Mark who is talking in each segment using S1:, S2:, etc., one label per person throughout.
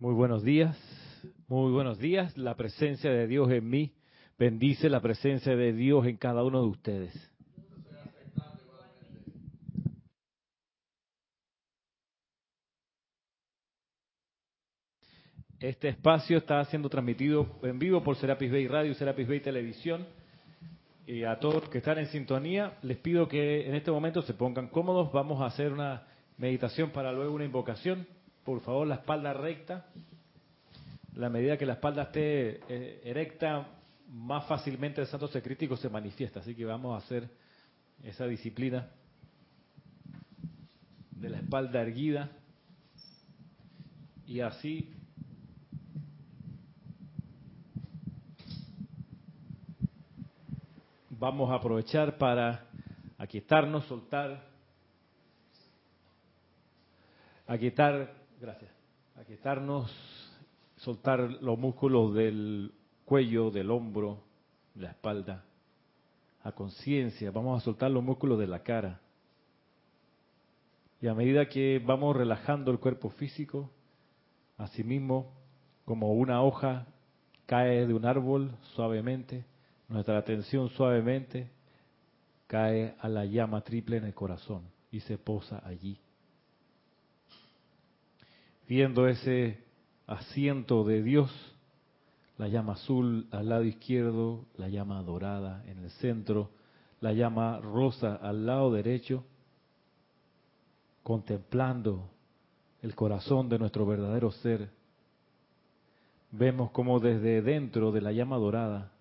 S1: Muy buenos días, muy buenos días. La presencia de Dios en mí bendice la presencia de Dios en cada uno de ustedes. Este espacio está siendo transmitido en vivo por Serapis Bay Radio Serapis Bay Televisión. Y a todos que están en sintonía, les pido que en este momento se pongan cómodos. Vamos a hacer una meditación para luego una invocación. Por favor, la espalda recta. La medida que la espalda esté eh, erecta, más fácilmente el santo secrítico se manifiesta. Así que vamos a hacer esa disciplina de la espalda erguida. Y así vamos a aprovechar para aquietarnos, soltar, aquietar, gracias, aquietarnos, soltar los músculos del cuello, del hombro, de la espalda, a conciencia, vamos a soltar los músculos de la cara. Y a medida que vamos relajando el cuerpo físico, asimismo, como una hoja cae de un árbol suavemente, nuestra atención suavemente cae a la llama triple en el corazón y se posa allí. Viendo ese asiento de Dios, la llama azul al lado izquierdo, la llama dorada en el centro, la llama rosa al lado derecho, contemplando el corazón de nuestro verdadero ser, vemos como desde dentro de la llama dorada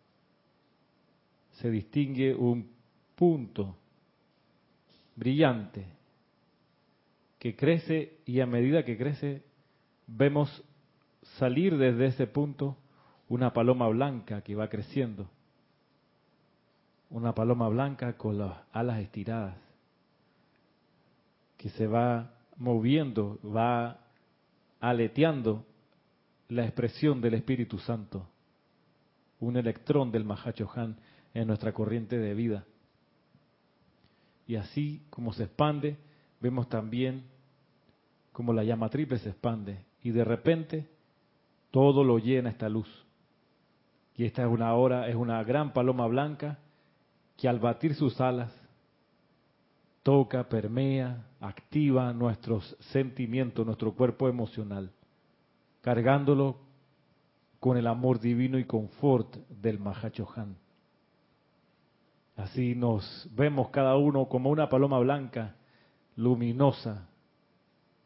S1: se distingue un punto brillante que crece y a medida que crece vemos salir desde ese punto una paloma blanca que va creciendo. Una paloma blanca con las alas estiradas, que se va moviendo, va aleteando la expresión del Espíritu Santo. Un electrón del Mahachohan en nuestra corriente de vida. Y así como se expande, vemos también como la llama triple se expande y de repente todo lo llena esta luz. Y esta es una hora, es una gran paloma blanca que al batir sus alas toca, permea, activa nuestros sentimientos, nuestro cuerpo emocional, cargándolo con el amor divino y confort del Mahachohan. Así nos vemos cada uno como una paloma blanca, luminosa,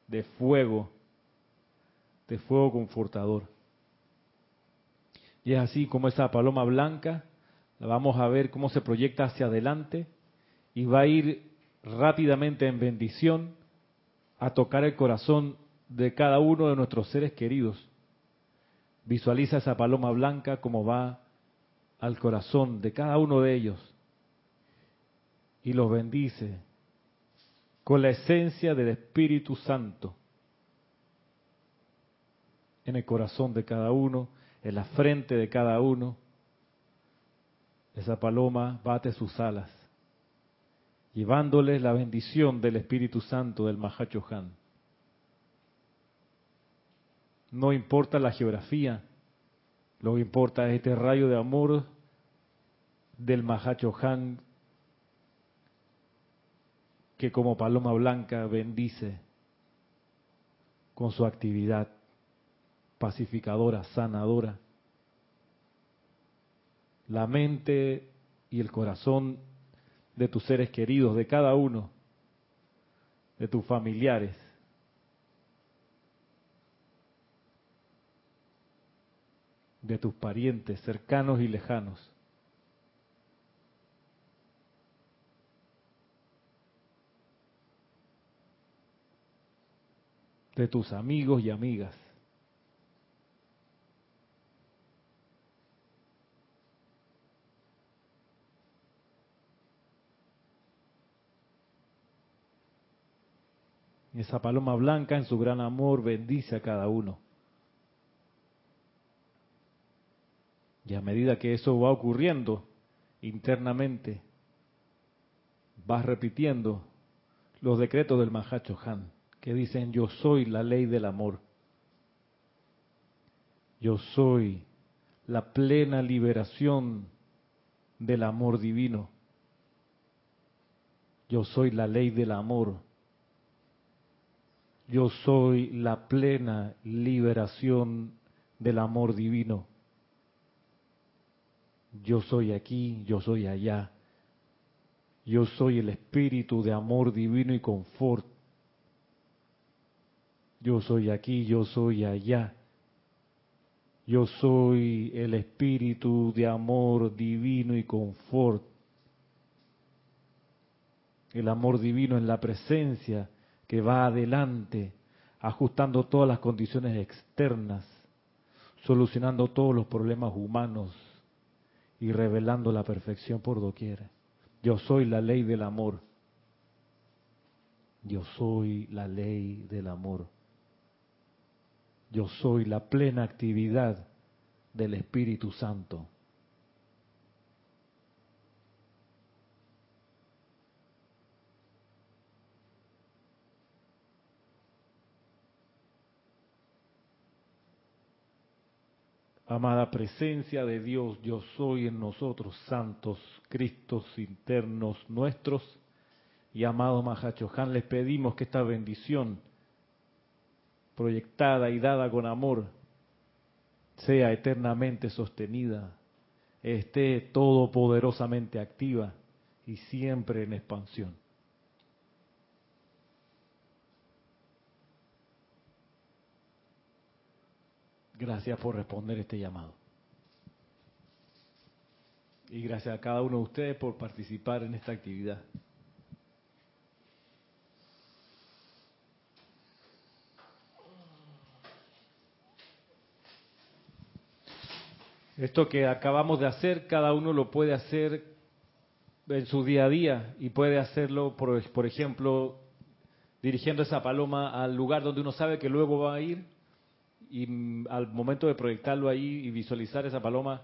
S1: de fuego, de fuego confortador. Y es así como esa paloma blanca, la vamos a ver cómo se proyecta hacia adelante y va a ir rápidamente en bendición a tocar el corazón de cada uno de nuestros seres queridos. Visualiza esa paloma blanca como va al corazón de cada uno de ellos y los bendice con la esencia del Espíritu Santo en el corazón de cada uno, en la frente de cada uno. Esa paloma bate sus alas, llevándoles la bendición del Espíritu Santo del Mahachohan. No importa la geografía, lo que importa es este rayo de amor del Mahachohan que como paloma blanca bendice con su actividad pacificadora, sanadora, la mente y el corazón de tus seres queridos, de cada uno, de tus familiares. de tus parientes cercanos y lejanos. de tus amigos y amigas. Esa paloma blanca en su gran amor bendice a cada uno. Y a medida que eso va ocurriendo internamente, vas repitiendo los decretos del Mahacho Han que dicen yo soy la ley del amor. Yo soy la plena liberación del amor divino. Yo soy la ley del amor. Yo soy la plena liberación del amor divino. Yo soy aquí, yo soy allá. Yo soy el espíritu de amor divino y confort. Yo soy aquí, yo soy allá. Yo soy el espíritu de amor divino y confort. El amor divino en la presencia que va adelante, ajustando todas las condiciones externas, solucionando todos los problemas humanos y revelando la perfección por doquier. Yo soy la ley del amor. Yo soy la ley del amor. Yo soy la plena actividad del Espíritu Santo. Amada presencia de Dios, yo soy en nosotros, santos, Cristos internos nuestros. Y amado Mahachohan, les pedimos que esta bendición proyectada y dada con amor, sea eternamente sostenida, esté todopoderosamente activa y siempre en expansión. Gracias por responder este llamado. Y gracias a cada uno de ustedes por participar en esta actividad. Esto que acabamos de hacer, cada uno lo puede hacer en su día a día y puede hacerlo, por, por ejemplo, dirigiendo esa paloma al lugar donde uno sabe que luego va a ir y mm, al momento de proyectarlo ahí y visualizar esa paloma,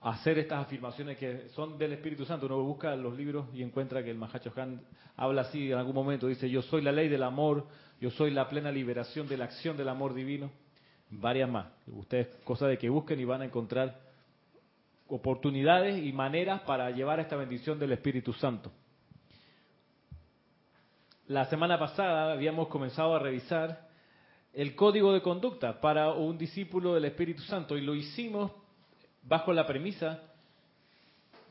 S1: hacer estas afirmaciones que son del Espíritu Santo. Uno busca los libros y encuentra que el Mahacho Han habla así en algún momento, dice, yo soy la ley del amor, yo soy la plena liberación de la acción del amor divino varias más. Ustedes, cosa de que busquen y van a encontrar oportunidades y maneras para llevar esta bendición del Espíritu Santo. La semana pasada habíamos comenzado a revisar el código de conducta para un discípulo del Espíritu Santo y lo hicimos bajo la premisa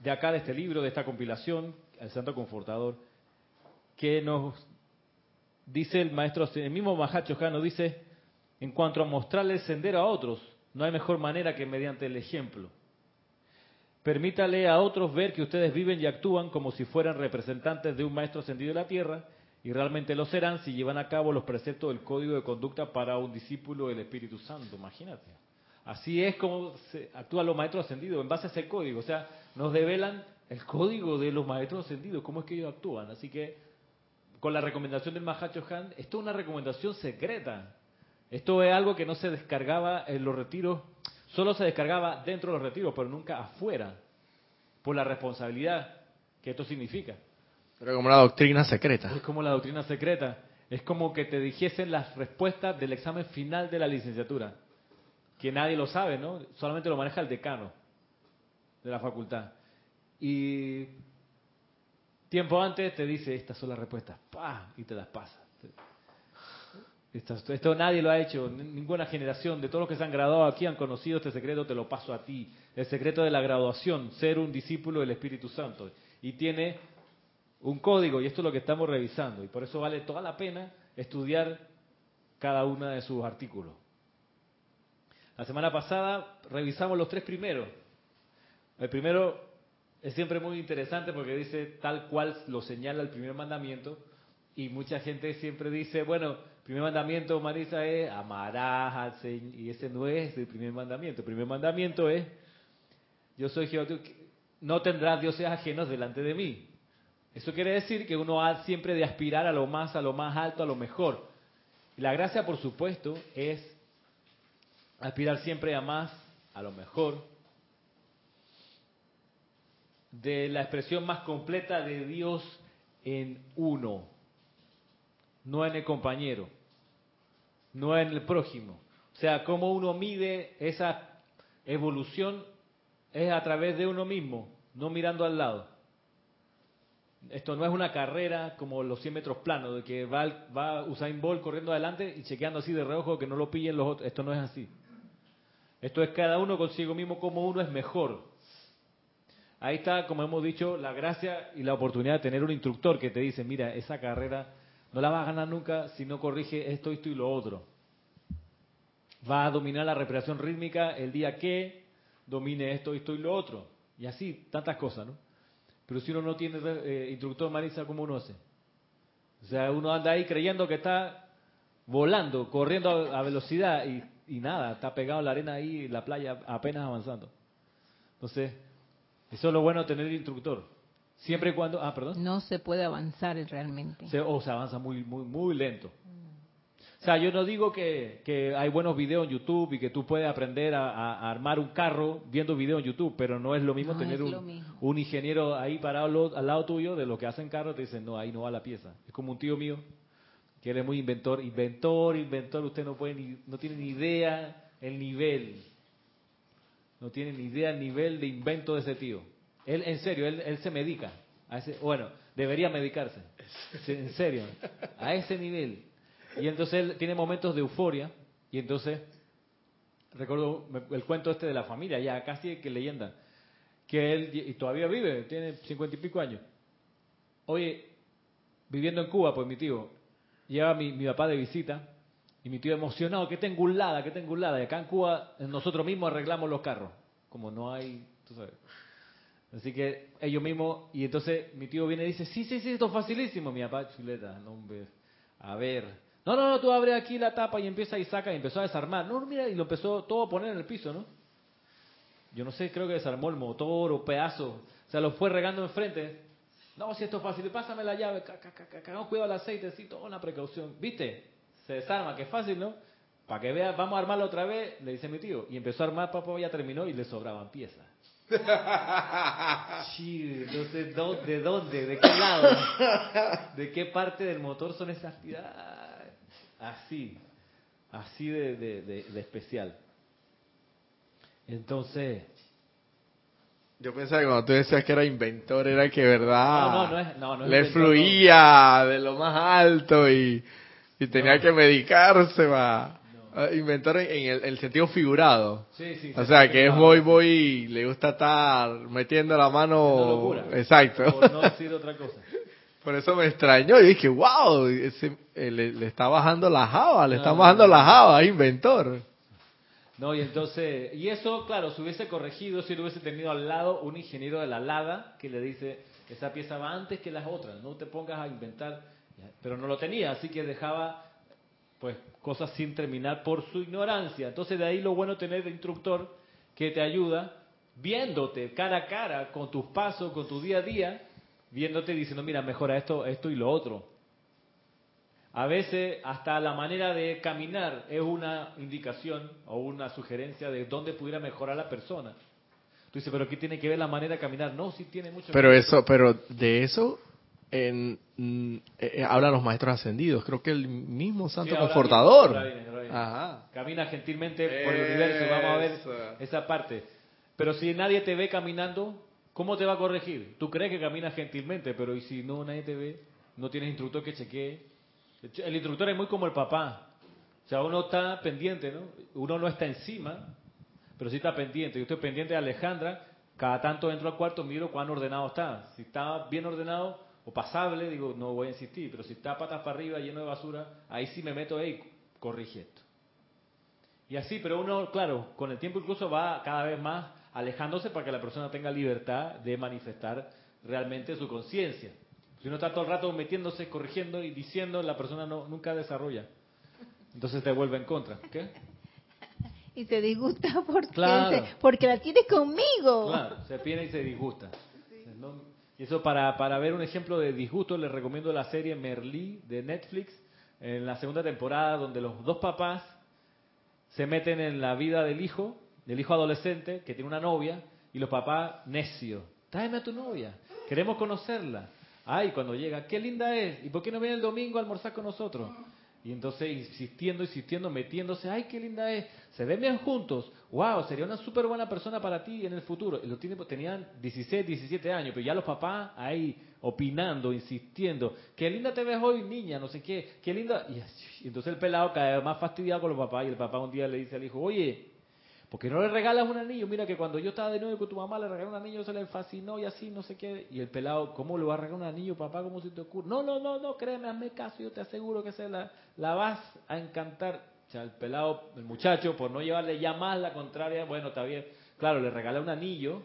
S1: de acá de este libro, de esta compilación, el Santo Confortador, que nos dice el maestro, el mismo Mahacho nos dice, en cuanto a mostrarle el sendero a otros, no hay mejor manera que mediante el ejemplo. Permítale a otros ver que ustedes viven y actúan como si fueran representantes de un maestro ascendido de la tierra, y realmente lo serán si llevan a cabo los preceptos del código de conducta para un discípulo del Espíritu Santo. Imagínate. Así es como se actúan los maestros ascendidos, en base a ese código. O sea, nos develan el código de los maestros ascendidos, cómo es que ellos actúan. Así que, con la recomendación del Mahacho Han, esto es una recomendación secreta. Esto es algo que no se descargaba en los retiros, solo se descargaba dentro de los retiros, pero nunca afuera, por la responsabilidad que esto significa.
S2: Pero como la doctrina secreta.
S1: Es como la doctrina secreta. Es como que te dijesen las respuestas del examen final de la licenciatura. Que nadie lo sabe, ¿no? Solamente lo maneja el decano de la facultad. Y tiempo antes te dice, estas son las respuestas. ¡Pah! Y te las pasa. Esto, nadie lo ha hecho, ninguna generación de todos los que se han graduado aquí han conocido este secreto, te lo paso a ti. El secreto de la graduación, ser un discípulo del Espíritu Santo. Y tiene un código, y esto es lo que estamos revisando. Y por eso vale toda la pena estudiar cada uno de sus artículos. La semana pasada revisamos los tres primeros. El primero es siempre muy interesante porque dice tal cual lo señala el primer mandamiento. Y mucha gente siempre dice, bueno, primer mandamiento, Marisa, es amarás al Señor. Y ese no es el primer mandamiento. El primer mandamiento es, yo soy Jehová, no tendrás dioses ajenos delante de mí. Eso quiere decir que uno ha siempre de aspirar a lo más, a lo más alto, a lo mejor. La gracia, por supuesto, es aspirar siempre a más, a lo mejor, de la expresión más completa de Dios en uno no en el compañero, no en el prójimo. O sea, cómo uno mide esa evolución es a través de uno mismo, no mirando al lado. Esto no es una carrera como los 100 metros planos, de que va, va Usain Bolt corriendo adelante y chequeando así de reojo que no lo pillen los otros. Esto no es así. Esto es cada uno consigo mismo como uno es mejor. Ahí está, como hemos dicho, la gracia y la oportunidad de tener un instructor que te dice, mira, esa carrera no la vas a ganar nunca si no corrige esto, esto y lo otro. Va a dominar la respiración rítmica el día que domine esto, esto y lo otro. Y así, tantas cosas, ¿no? Pero si uno no tiene eh, instructor, Marisa, ¿cómo uno hace? O sea, uno anda ahí creyendo que está volando, corriendo a, velocidad y, y, nada, está pegado en la arena ahí, la playa, apenas avanzando. Entonces, eso es lo bueno de tener instructor. Siempre y cuando... Ah, perdón.
S3: No se puede avanzar realmente.
S1: o se avanza muy, muy, muy lento. O sea, yo no digo que, hay buenos videos en YouTube y que tú puedes aprender a, armar un carro viendo videos en YouTube, pero no es lo mismo tener un, ingeniero ahí parado al lado tuyo de lo que hacen carros, te dicen, no, ahí no va la pieza. Es como un tío mío que él es muy inventor, inventor, inventor, usted no puede ni, no tiene ni idea el nivel, no tiene ni idea el nivel de invento de ese tío. Él, en serio, él, él se medica. A ese, bueno, debería medicarse. En serio, a ese nivel. Y entonces él tiene momentos de euforia y entonces recuerdo el cuento este de la familia, ya casi que leyenda, que él y todavía vive, tiene cincuenta y pico años. Oye, viviendo en Cuba, pues mi tío, lleva mi, mi papá de visita y mi tío emocionado, que tengo lada, que tengo lada. Y acá en Cuba nosotros mismos arreglamos los carros, como no hay, tú sabes. Así que ellos mismos, y entonces mi tío viene y dice, sí, sí, sí, esto es facilísimo, mi papá, chuleta, no, hombre, a ver, no, no, no, tú abres aquí la tapa y empieza y saca y empezó a desarmar. No, mira, y lo empezó todo a poner en el piso, ¿no? Yo no sé, creo que desarmó el motor o pedazo. O sea, lo fue regando enfrente. No, si esto es fácil, pásame la llave, cagamos cuidado el aceite, sí, toda una precaución. ¿Viste? Se desarma, que es fácil, ¿no? Para que vea, vamos a armarlo otra vez, le dice mi tío. Y empezó a armar, papá ya terminó y le sobraban piezas. Entonces, ¿de dónde? ¿De qué lado? ¿De qué parte del motor son esas piezas? Así, así de, especial. Entonces...
S2: Yo pensaba que cuando tú decías que era inventor, era que verdad le fluía de lo más alto y, tenía que medicarse, va. Ah, inventor en, el, sentido figurado.
S1: Sí, sí,
S2: o sea, que es muy, muy, le gusta estar metiendo la mano. Exacto.
S1: Por no decir otra cosa.
S2: Por eso me extrañó y dije, wow, ese, eh, le, está bajando la java, le está bajando la java, inventor.
S1: No, y entonces, y eso, claro, se hubiese corregido si lo hubiese tenido al lado un ingeniero de la LADA que le dice, esa pieza va antes que las otras, no te pongas a inventar, pero no lo tenía, así que dejaba pues cosas sin terminar por su ignorancia. Entonces de ahí lo bueno tener de instructor que te ayuda viéndote cara a cara con tus pasos, con tu día a día, viéndote diciendo, mira, mejora esto, esto y lo otro. A veces hasta la manera de caminar es una indicación o una sugerencia de dónde pudiera mejorar la persona. Tú dices, pero ¿qué tiene que ver la manera de caminar? No, sí tiene mucho.
S2: Pero eso, pero de eso en, eh, eh, hablan los maestros ascendidos. Creo que el mismo Santo Confortador.
S1: Camina gentilmente por el universo. Vamos a ver esa parte. Pero si nadie te ve caminando, ¿Cómo te va a corregir? Tú crees que caminas gentilmente, pero ¿y si no nadie te ve? No tienes instructor que chequee. El instructor es muy como el papá. O sea, uno está pendiente, ¿no? Uno no está encima, pero sí está pendiente. Yo estoy pendiente de Alejandra. Cada tanto entro al cuarto, miro cuán ordenado está. Si está bien ordenado o pasable, digo, no voy a insistir. Pero si está patas para arriba, lleno de basura, ahí sí me meto, y corrige esto. Y así, pero uno, claro, con el tiempo incluso va cada vez más alejándose para que la persona tenga libertad de manifestar realmente su conciencia. Si uno está todo el rato metiéndose, corrigiendo y diciendo, la persona no, nunca desarrolla. Entonces te vuelve en contra. ¿Qué?
S3: Y se disgusta porque, porque la tiene conmigo.
S1: Claro, se pierde y se disgusta. Y eso para, para ver un ejemplo de disgusto, les recomiendo la serie Merlí de Netflix, en la segunda temporada, donde los dos papás se meten en la vida del hijo del hijo adolescente que tiene una novia y los papás necios. Tráeme a tu novia, queremos conocerla. Ay, cuando llega, qué linda es. ¿Y por qué no viene el domingo a almorzar con nosotros? Y entonces insistiendo, insistiendo, metiéndose, ay, qué linda es, se ven bien juntos, wow, sería una súper buena persona para ti en el futuro. Y los tenían 16, 17 años, pero ya los papás ahí opinando, insistiendo, qué linda te ves hoy, niña, no sé qué, qué linda. Y entonces el pelado cae más fastidiado con los papás y el papá un día le dice al hijo, oye, ¿Por qué no le regalas un anillo? Mira que cuando yo estaba de nuevo con tu mamá le regalé un anillo, se le fascinó y así, no sé qué. Y el pelado, ¿cómo le va a regalar un anillo, papá? ¿Cómo se te ocurre? No, no, no, no, créeme, hazme caso, yo te aseguro que se la, la vas a encantar. O sea, el pelado, el muchacho, por no llevarle ya más la contraria, bueno, está bien. Claro, le regala un anillo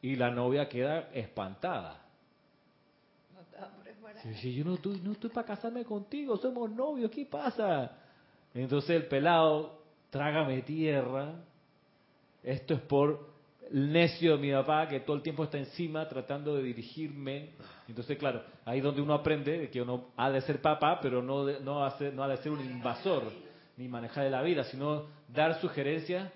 S1: y la novia queda espantada. No sí, yo no estoy, no estoy para casarme contigo, somos novios, ¿qué pasa? Entonces el pelado trágame tierra. Esto es por el necio de mi papá que todo el tiempo está encima tratando de dirigirme. Entonces, claro, ahí donde uno aprende que uno ha de ser papá, pero no, no, hace, no ha de ser un invasor ni manejar de la vida, sino dar sugerencias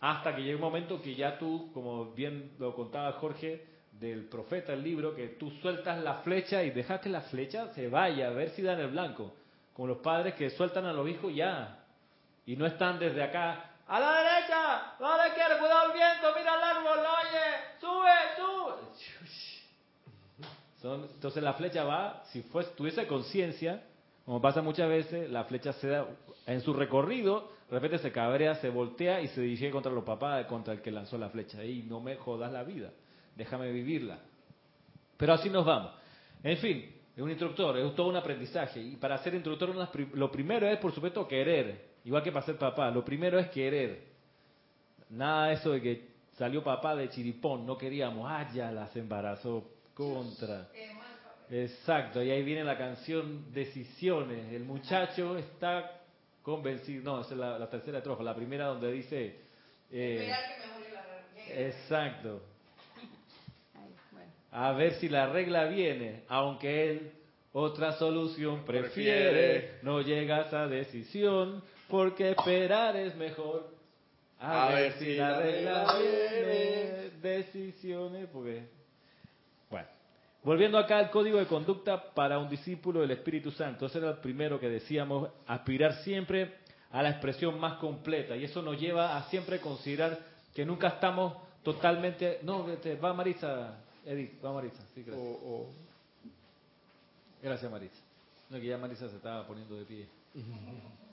S1: hasta que llegue un momento que ya tú, como bien lo contaba Jorge, del profeta, el libro, que tú sueltas la flecha y dejas que la flecha se vaya, a ver si da en el blanco. Como los padres que sueltan a los hijos ya, y no están desde acá, a la derecha, a la izquierda, cuidado el viento, mira el árbol, oye, sube, sube. entonces la flecha va, si fuese, tuviese conciencia, como pasa muchas veces, la flecha se da en su recorrido, de repente se cabrea, se voltea y se dirige contra los papás, contra el que lanzó la flecha. Y no me jodas la vida, déjame vivirla. Pero así nos vamos. En fin, es un instructor, es todo un aprendizaje. Y para ser instructor, lo primero es, por supuesto, querer. Igual que para ser papá, lo primero es querer. Nada de eso de que salió papá de chiripón, no queríamos, ah, ya las embarazó contra. Exacto, y ahí viene la canción Decisiones. El muchacho está convencido, no, esa es la, tercera trofa, la primera donde dice... Eh, exacto. A ver si la regla viene, aunque él otra solución prefiere, no llega a esa decisión, porque esperar es mejor. A, ver, si la regla viene, decisiones, porque... Bueno, volviendo acá al código de conducta para un discípulo del Espíritu Santo, ese era el primero que decíamos, aspirar siempre a la expresión más completa, y eso nos lleva a siempre considerar que nunca estamos totalmente... No, este, va Marisa, Edith, va Marisa, sí, gracias. Gracias Marisa. No, que ya Marisa se estaba poniendo de pie.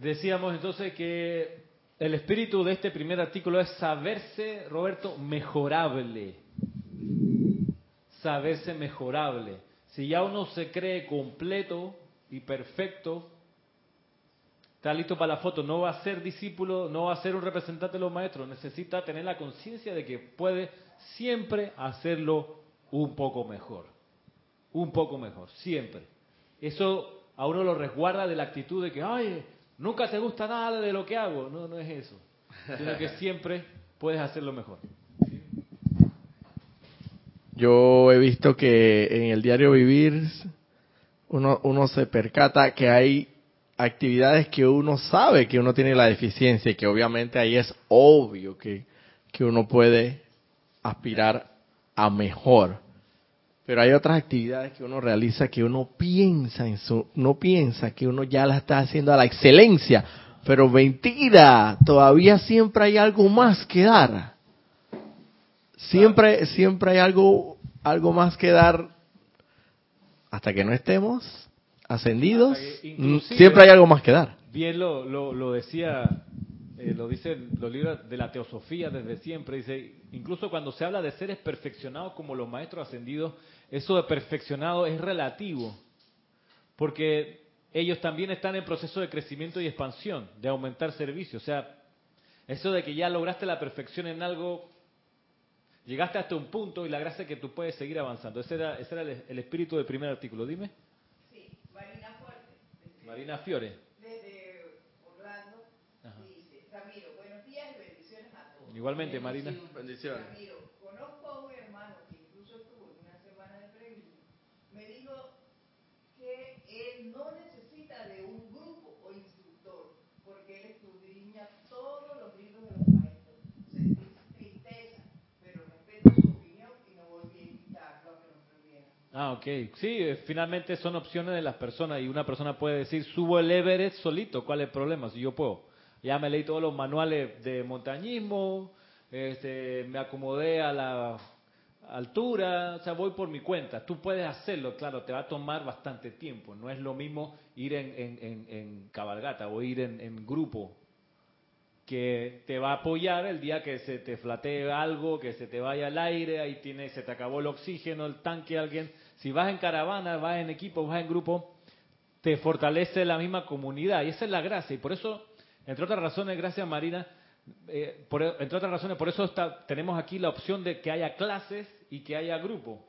S1: Decíamos entonces que el espíritu de este primer artículo es saberse, Roberto, mejorable. Saberse mejorable. Si ya uno se cree completo y perfecto, está listo para la foto, no va a ser discípulo, no va a ser un representante de los maestros, necesita tener la conciencia de que puede siempre hacerlo un poco mejor. Un poco mejor, siempre. Eso a uno lo resguarda de la actitud de que, ay, nunca te gusta nada de lo que hago. No, no es eso. Sino que siempre puedes hacerlo mejor.
S2: Yo he visto que en el diario vivir uno, uno se percata que hay actividades que uno sabe que uno tiene la deficiencia y que obviamente ahí es obvio que, que uno puede aspirar a mejor. Pero hay otras actividades que uno realiza que uno piensa en su, no piensa que uno ya la está haciendo a la excelencia, pero mentira, todavía siempre hay algo más que dar. Siempre, siempre hay algo, algo más que dar hasta que no estemos ascendidos. Mm, siempre hay algo más que dar.
S1: Bien lo, lo, lo decía eh, lo dicen los libros de la teosofía desde siempre, dice, incluso cuando se habla de seres perfeccionados como los maestros ascendidos, eso de perfeccionado es relativo, porque ellos también están en proceso de crecimiento y expansión, de aumentar servicios. O sea, eso de que ya lograste la perfección en algo, llegaste hasta un punto y la gracia es que tú puedes seguir avanzando. Ese era, ese era el, espíritu del primer artículo. Dime.
S4: Sí, Marina Fuerte.
S1: Marina Fiore. Igualmente, Marina.
S4: Bendiciones. conozco a un hermano que incluso estuvo en una semana de premio. Me dijo que él no necesita de un grupo o instructor, porque él escudriña todos los libros de los maestros. Sentí tristeza, pero respeto su opinión y no volví a invitarlo a que nos reuniera.
S1: Ah, ok. Sí, eh, finalmente son opciones de las personas y una persona puede decir, subo el Everest solito, ¿cuál es el problema? Si yo puedo. Ya me leí todos los manuales de montañismo, este, me acomodé a la altura, o sea, voy por mi cuenta. Tú puedes hacerlo, claro, te va a tomar bastante tiempo. No es lo mismo ir en, en, cabalgata o ir en, grupo, que te va a apoyar el día que se te flatee algo, que se te vaya el aire, ahí tiene, se te acabó el oxígeno, el tanque, alguien. Si vas en caravana, vas en equipo, vas en grupo, te fortalece la misma comunidad. Y esa es la gracia. Y por eso, entre otras razones, gracias Marina, eh, entre otras razones, por eso tenemos aquí la opción de que haya clases y que haya grupo.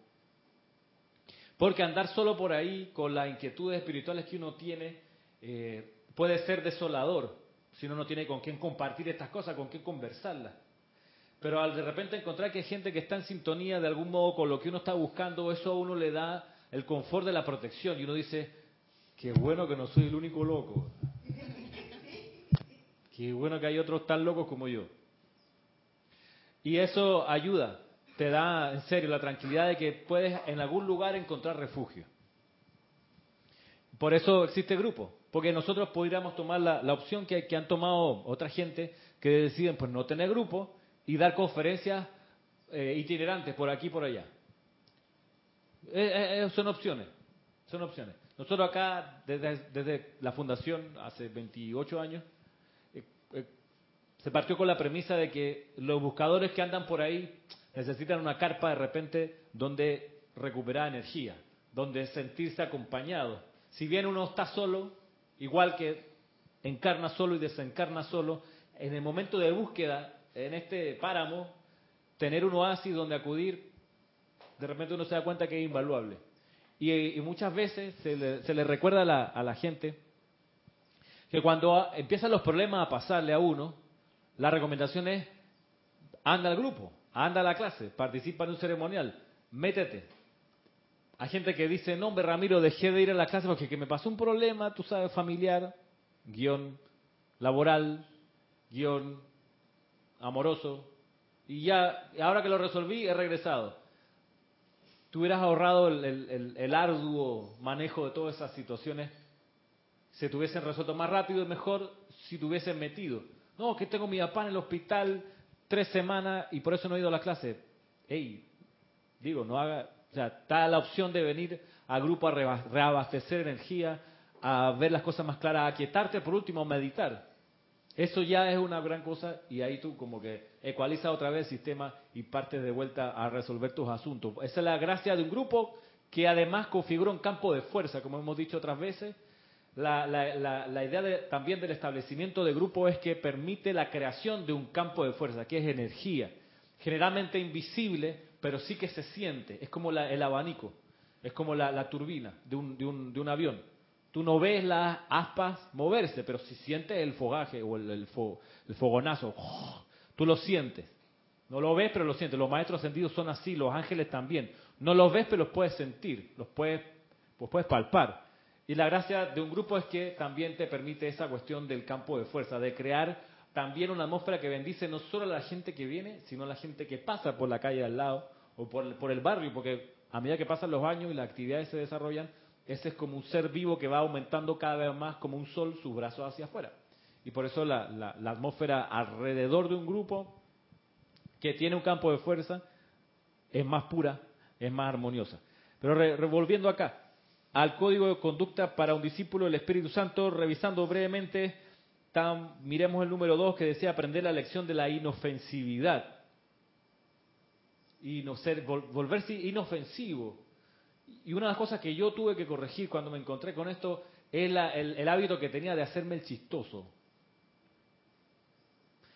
S1: Porque andar solo por ahí con las inquietudes espirituales que uno tiene eh, puede ser desolador si uno no tiene con quién compartir estas cosas, con quién conversarlas. Pero al de repente encontrar que hay gente que está en sintonía de algún modo con lo que uno está buscando, eso a uno le da el confort de la protección y uno dice, qué bueno que no soy el único loco. Qué bueno que hay otros tan locos como yo. Y eso ayuda, te da en serio la tranquilidad de que puedes en algún lugar encontrar refugio. Por eso existe grupo, porque nosotros podríamos tomar la, opción que, han tomado otra gente que deciden pues no tener grupo y dar conferencias eh, itinerantes por aquí y por allá. Eh, eh, son opciones, son opciones. Nosotros acá, desde, desde la fundación, hace 28 años, se partió con la premisa de que los buscadores que andan por ahí necesitan una carpa de repente donde recuperar energía, donde sentirse acompañado. Si bien uno está solo, igual que encarna solo y desencarna solo, en el momento de búsqueda, en este páramo, tener un oasis donde acudir, de repente uno se da cuenta que es invaluable. Y, muchas veces se le, recuerda a la gente que cuando empiezan los problemas a pasarle a uno, la recomendación es, anda al grupo, anda a la clase, participa en un ceremonial, métete. Hay gente que dice, no, hombre, Ramiro, dejé de ir a la clase porque me pasó un problema, tú sabes, familiar, guion laboral, guion amoroso, y ya, ahora que lo resolví, he regresado. Tú hubieras ahorrado el, el arduo manejo de todas esas situaciones, se tuviesen resuelto más rápido y mejor si te hubiesen metido. No, que tengo mi papá en el hospital tres semanas y por eso no he ido a la clase. Ey, digo, no haga, o sea, está la opción de venir al grupo a reabastecer energía, a ver las cosas más claras, a quietarte, por último, a meditar. Eso ya es una gran cosa y ahí tú como que ecualiza otra vez el sistema y partes de vuelta a resolver tus asuntos. Esa es la gracia de un grupo que además configura un campo de fuerza, como hemos dicho otras veces, la, la, idea también del establecimiento de grupo es que permite la creación de un campo de fuerza, que es energía, generalmente invisible, pero sí que se siente, es como el abanico, es como la, turbina de un, de, un, de un, avión. Tú no ves las aspas moverse, pero si sientes el fogaje o el, fogonazo, tú lo sientes. No lo ves, pero lo sientes. Los maestros sentidos son así, los ángeles también. No los ves, pero los puedes sentir, los puedes, pues puedes palpar. Y la gracia de un grupo es que también te permite esa cuestión del campo de fuerza, de crear también una atmósfera que bendice no solo a la gente que viene, sino a la gente que pasa por la calle al lado o por, el barrio, porque a medida que pasan los años y las actividades se desarrollan, ese es como un ser vivo que va aumentando cada vez más como un sol sus brazos hacia afuera. Y por eso la, atmósfera alrededor de un grupo que tiene un campo de fuerza es más pura, es más armoniosa. Pero revolviendo acá, al código de conducta para un discípulo del Espíritu Santo, revisando brevemente, miremos el número 2 que decía aprender la lección de la inofensividad. Y no ser, volverse inofensivo. Y una de las cosas que yo tuve que corregir cuando me encontré con esto es el, hábito que tenía de hacerme el chistoso.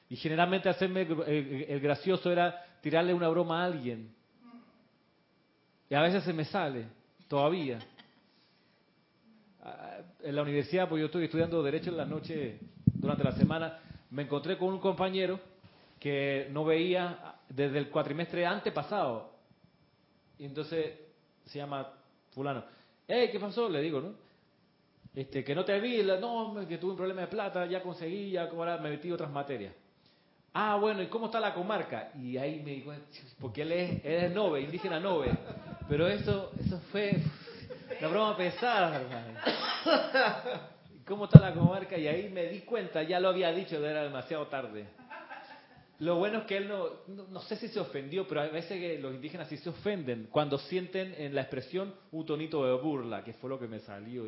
S1: Y generalmente hacerme el gracioso era tirarle una broma a alguien. Y a veces se me sale, todavía en la universidad, pues yo estoy estudiando Derecho en la noche durante la semana, me encontré con un compañero que no veía desde el cuatrimestre antepasado. Y entonces se llama fulano. Hey, ¿qué pasó? Le digo, ¿no? Este, que no te vi, no, que tuve un problema de plata, ya conseguí, ya me metí otras materias. Ah, bueno, ¿y cómo está la comarca? Y ahí me dijo, porque él es, él es Nove, indígena Nove. Pero eso, eso fue una broma pesada, hermano. ¿Cómo está la comarca? Y ahí me di cuenta, ya lo había dicho, era demasiado tarde. Lo bueno es que él no, no, sé si se ofendió, pero a veces que los indígenas sí se ofenden cuando sienten en la expresión un tonito de burla, que fue lo que me salió.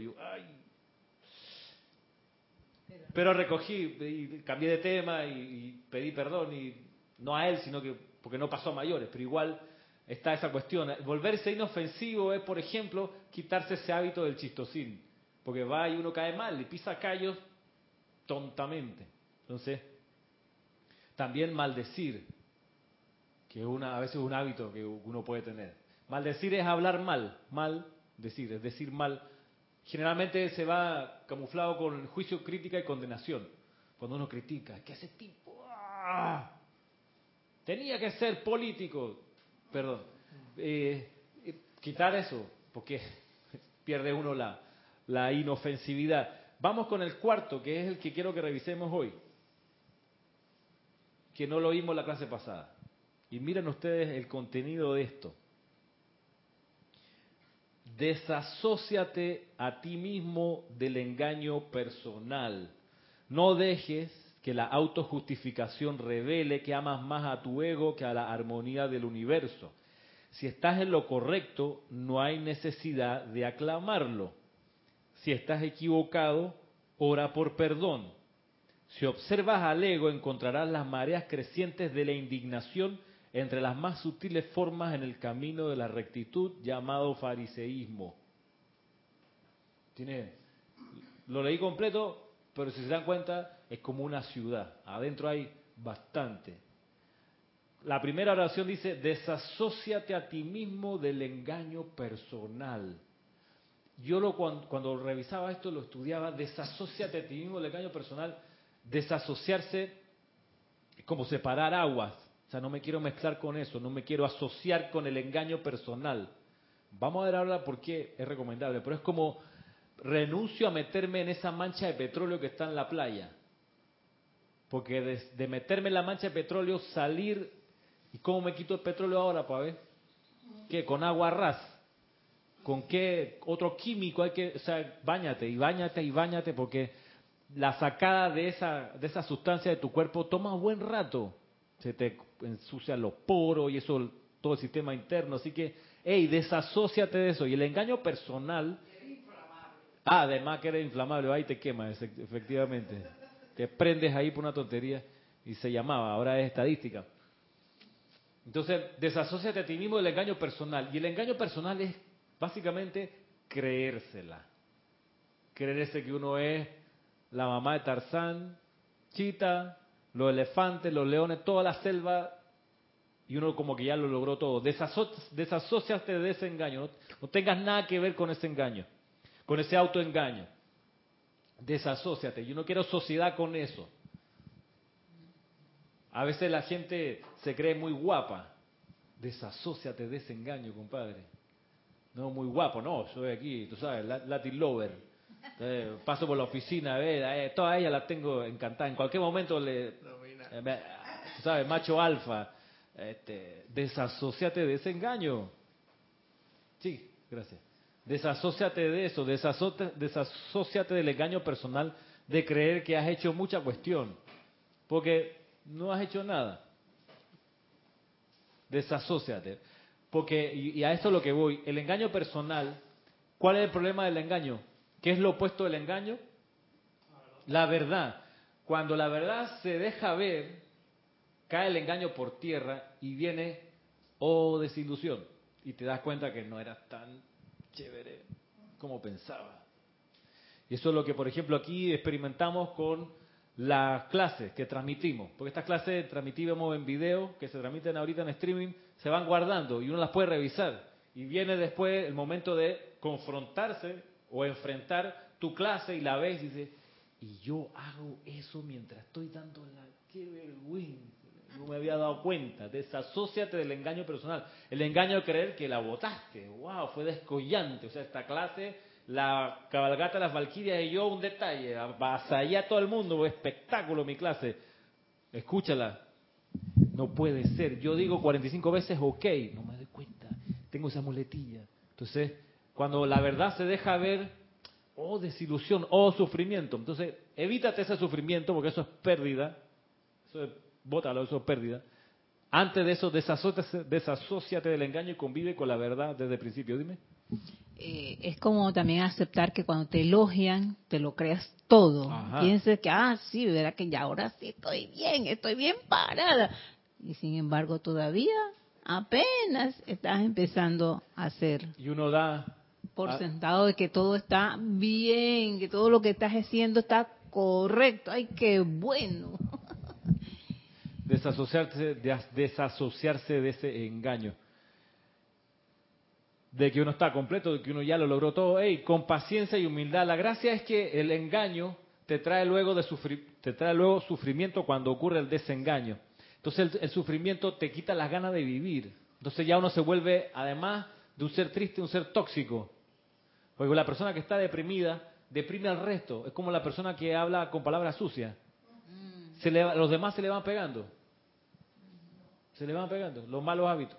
S1: Pero recogí y cambié de tema y, pedí perdón, y no a él, sino que porque no pasó a mayores, pero igual está esa cuestión. Volverse inofensivo es, por ejemplo, quitarse ese hábito del chistosín, porque va y uno cae mal y pisa callos tontamente. Entonces, también maldecir, que una, a veces es un hábito que uno puede tener. Maldecir es hablar mal, mal decir, es decir mal. Generalmente se va camuflado con juicio, crítica y condenación. Cuando uno critica, que ese tipo ¡ah! tenía que ser político, perdón, eh, eh, quitar eso, porque pierde uno la, inofensividad. Vamos con el cuarto, que es el que quiero que revisemos hoy que no lo oímos la clase pasada. Y miren ustedes el contenido de esto. Desasóciate a ti mismo del engaño personal. No dejes que la autojustificación revele que amas más a tu ego que a la armonía del universo. Si estás en lo correcto, no hay necesidad de aclamarlo. Si estás equivocado, ora por perdón. Si observas al ego, encontrarás las mareas crecientes de la indignación entre las más sutiles formas en el camino de la rectitud llamado fariseísmo. Tiene, lo leí completo, pero si se dan cuenta, es como una ciudad. Adentro hay bastante. La primera oración dice, desasóciate a ti mismo del engaño personal. Yo lo, cuando, cuando revisaba esto, lo estudiaba, desasóciate a ti mismo del engaño personal desasociarse como separar aguas. O sea, no me quiero mezclar con eso, no me quiero asociar con el engaño personal. Vamos a ver ahora por qué es recomendable, pero es como renuncio a meterme en esa mancha de petróleo que está en la playa. Porque de, meterme en la mancha de petróleo, salir, ¿y cómo me quito el petróleo ahora, para ver? ¿Qué? Con agua ras. ¿Con qué otro químico hay que, o sea, bañate y bañate y bañate porque la sacada de esa, de esa sustancia de tu cuerpo toma buen rato. Se te ensucian los poros y eso, todo el sistema interno. Así que, hey, desasóciate de eso. Y el engaño personal. Ah, además que eres inflamable, ahí te quema, efectivamente. Te prendes ahí por una tontería y se llamaba, ahora es estadística. Entonces, desasóciate a ti mismo del engaño personal. Y el engaño personal es básicamente creérsela. Creerse que uno es la mamá de Tarzán, Chita, los elefantes, los leones, toda la selva, y uno como que ya lo logró todo. desasociaste de ese engaño, no, tengas nada que ver con ese engaño, con ese autoengaño. Desasociate, yo no quiero sociedad con eso. A veces la gente se cree muy guapa. Desasociate de ese engaño, compadre. No, muy guapo, no, soy aquí, tú sabes, Latin Lover. Eh, paso por la oficina, eh, todas ellas las tengo encantadas. En cualquier momento le, eh, ¿sabes? Macho alfa, este, desasociate de ese engaño. Sí, gracias. Desasociate de eso, desasociate del engaño personal de creer que has hecho mucha cuestión, porque no has hecho nada. Desasociate. Porque, y a esto es lo que voy, el engaño personal, ¿cuál es el problema del engaño? ¿Qué es lo opuesto del engaño? La verdad. Cuando la verdad se deja ver, cae el engaño por tierra y viene, oh desilusión, y te das cuenta que no era tan chévere como pensaba. Y eso es lo que, por ejemplo, aquí experimentamos con las clases que transmitimos, porque estas clases transmitimos en video, que se transmiten ahorita en streaming, se van guardando y uno las puede revisar. Y viene después el momento de confrontarse o enfrentar tu clase y la ves y dices, y yo hago eso mientras estoy dando la... ¡Qué vergüenza! No me había dado cuenta. Desasociate del engaño personal. El engaño de creer que la votaste. ¡Wow! Fue descollante. O sea, esta clase, la cabalgata de las Valquirias y yo, un detalle. Vasallé a todo el mundo. Espectáculo mi clase. Escúchala. No puede ser. Yo digo 45 veces ok, no me doy cuenta. Tengo esa muletilla. Entonces, cuando la verdad se deja ver, oh desilusión, oh sufrimiento. Entonces, evítate ese sufrimiento porque eso es pérdida. Eso es, bótalo, eso es pérdida. Antes de eso, desasóciate del engaño y convive con la verdad desde el principio. Dime.
S3: Eh, es como también aceptar que cuando te elogian, te lo creas todo. Pienses que, ah, sí, verá que ya ahora sí estoy bien, estoy bien parada. Y sin embargo, todavía apenas estás empezando a hacer.
S1: Y uno da.
S3: Por sentado de que todo está bien, que todo lo que estás haciendo está correcto. ¡Ay, qué bueno!
S1: Desasociarse, desasociarse de ese engaño de que uno está completo, de que uno ya lo logró todo, hey, con paciencia y humildad. La gracia es que el engaño te trae luego de sufrir, te trae luego sufrimiento cuando ocurre el desengaño. Entonces el, sufrimiento te quita las ganas de vivir. Entonces ya uno se vuelve, además de un ser triste, un ser tóxico. Porque la persona que está deprimida deprime al resto. Es como la persona que habla con palabras sucias. Se los demás se le van pegando. Se le van pegando los malos hábitos.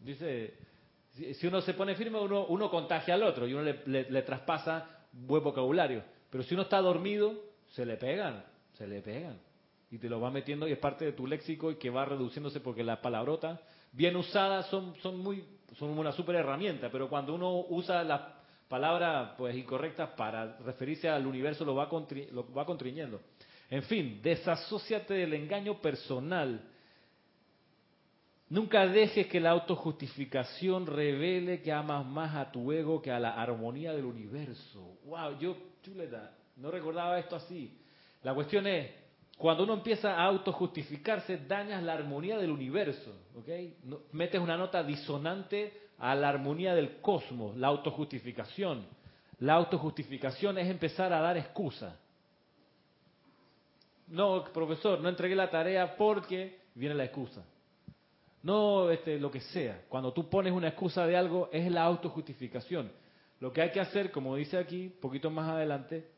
S1: Dice si uno se pone firme, uno, uno contagia al otro y uno le, traspasa buen vocabulario. Pero si uno está dormido, se le pegan, se le pegan. Y te lo va metiendo y es parte de tu léxico y que va reduciéndose porque las palabrotas bien usadas son, son, muy, son una super herramienta, pero cuando uno usa las palabras pues, incorrectas para referirse al universo, lo va, lo va contriñendo. En fin, desasóciate del engaño personal Nunca dejes que la autojustificación revele que amas más a tu ego que a la armonía del universo. Wow, yo, chuleta, no recordaba esto así. La cuestión es, cuando uno empieza a autojustificarse, dañas la armonía del universo, ¿ok? metes una nota disonante a la armonía del cosmos, la autojustificación. La autojustificación es empezar a dar excusas. No, profesor, no entregué la tarea porque viene la excusa. No este, lo que sea. Cuando tú pones una excusa de algo, es la autojustificación. Lo que hay que hacer, como dice aquí, poquito más adelante,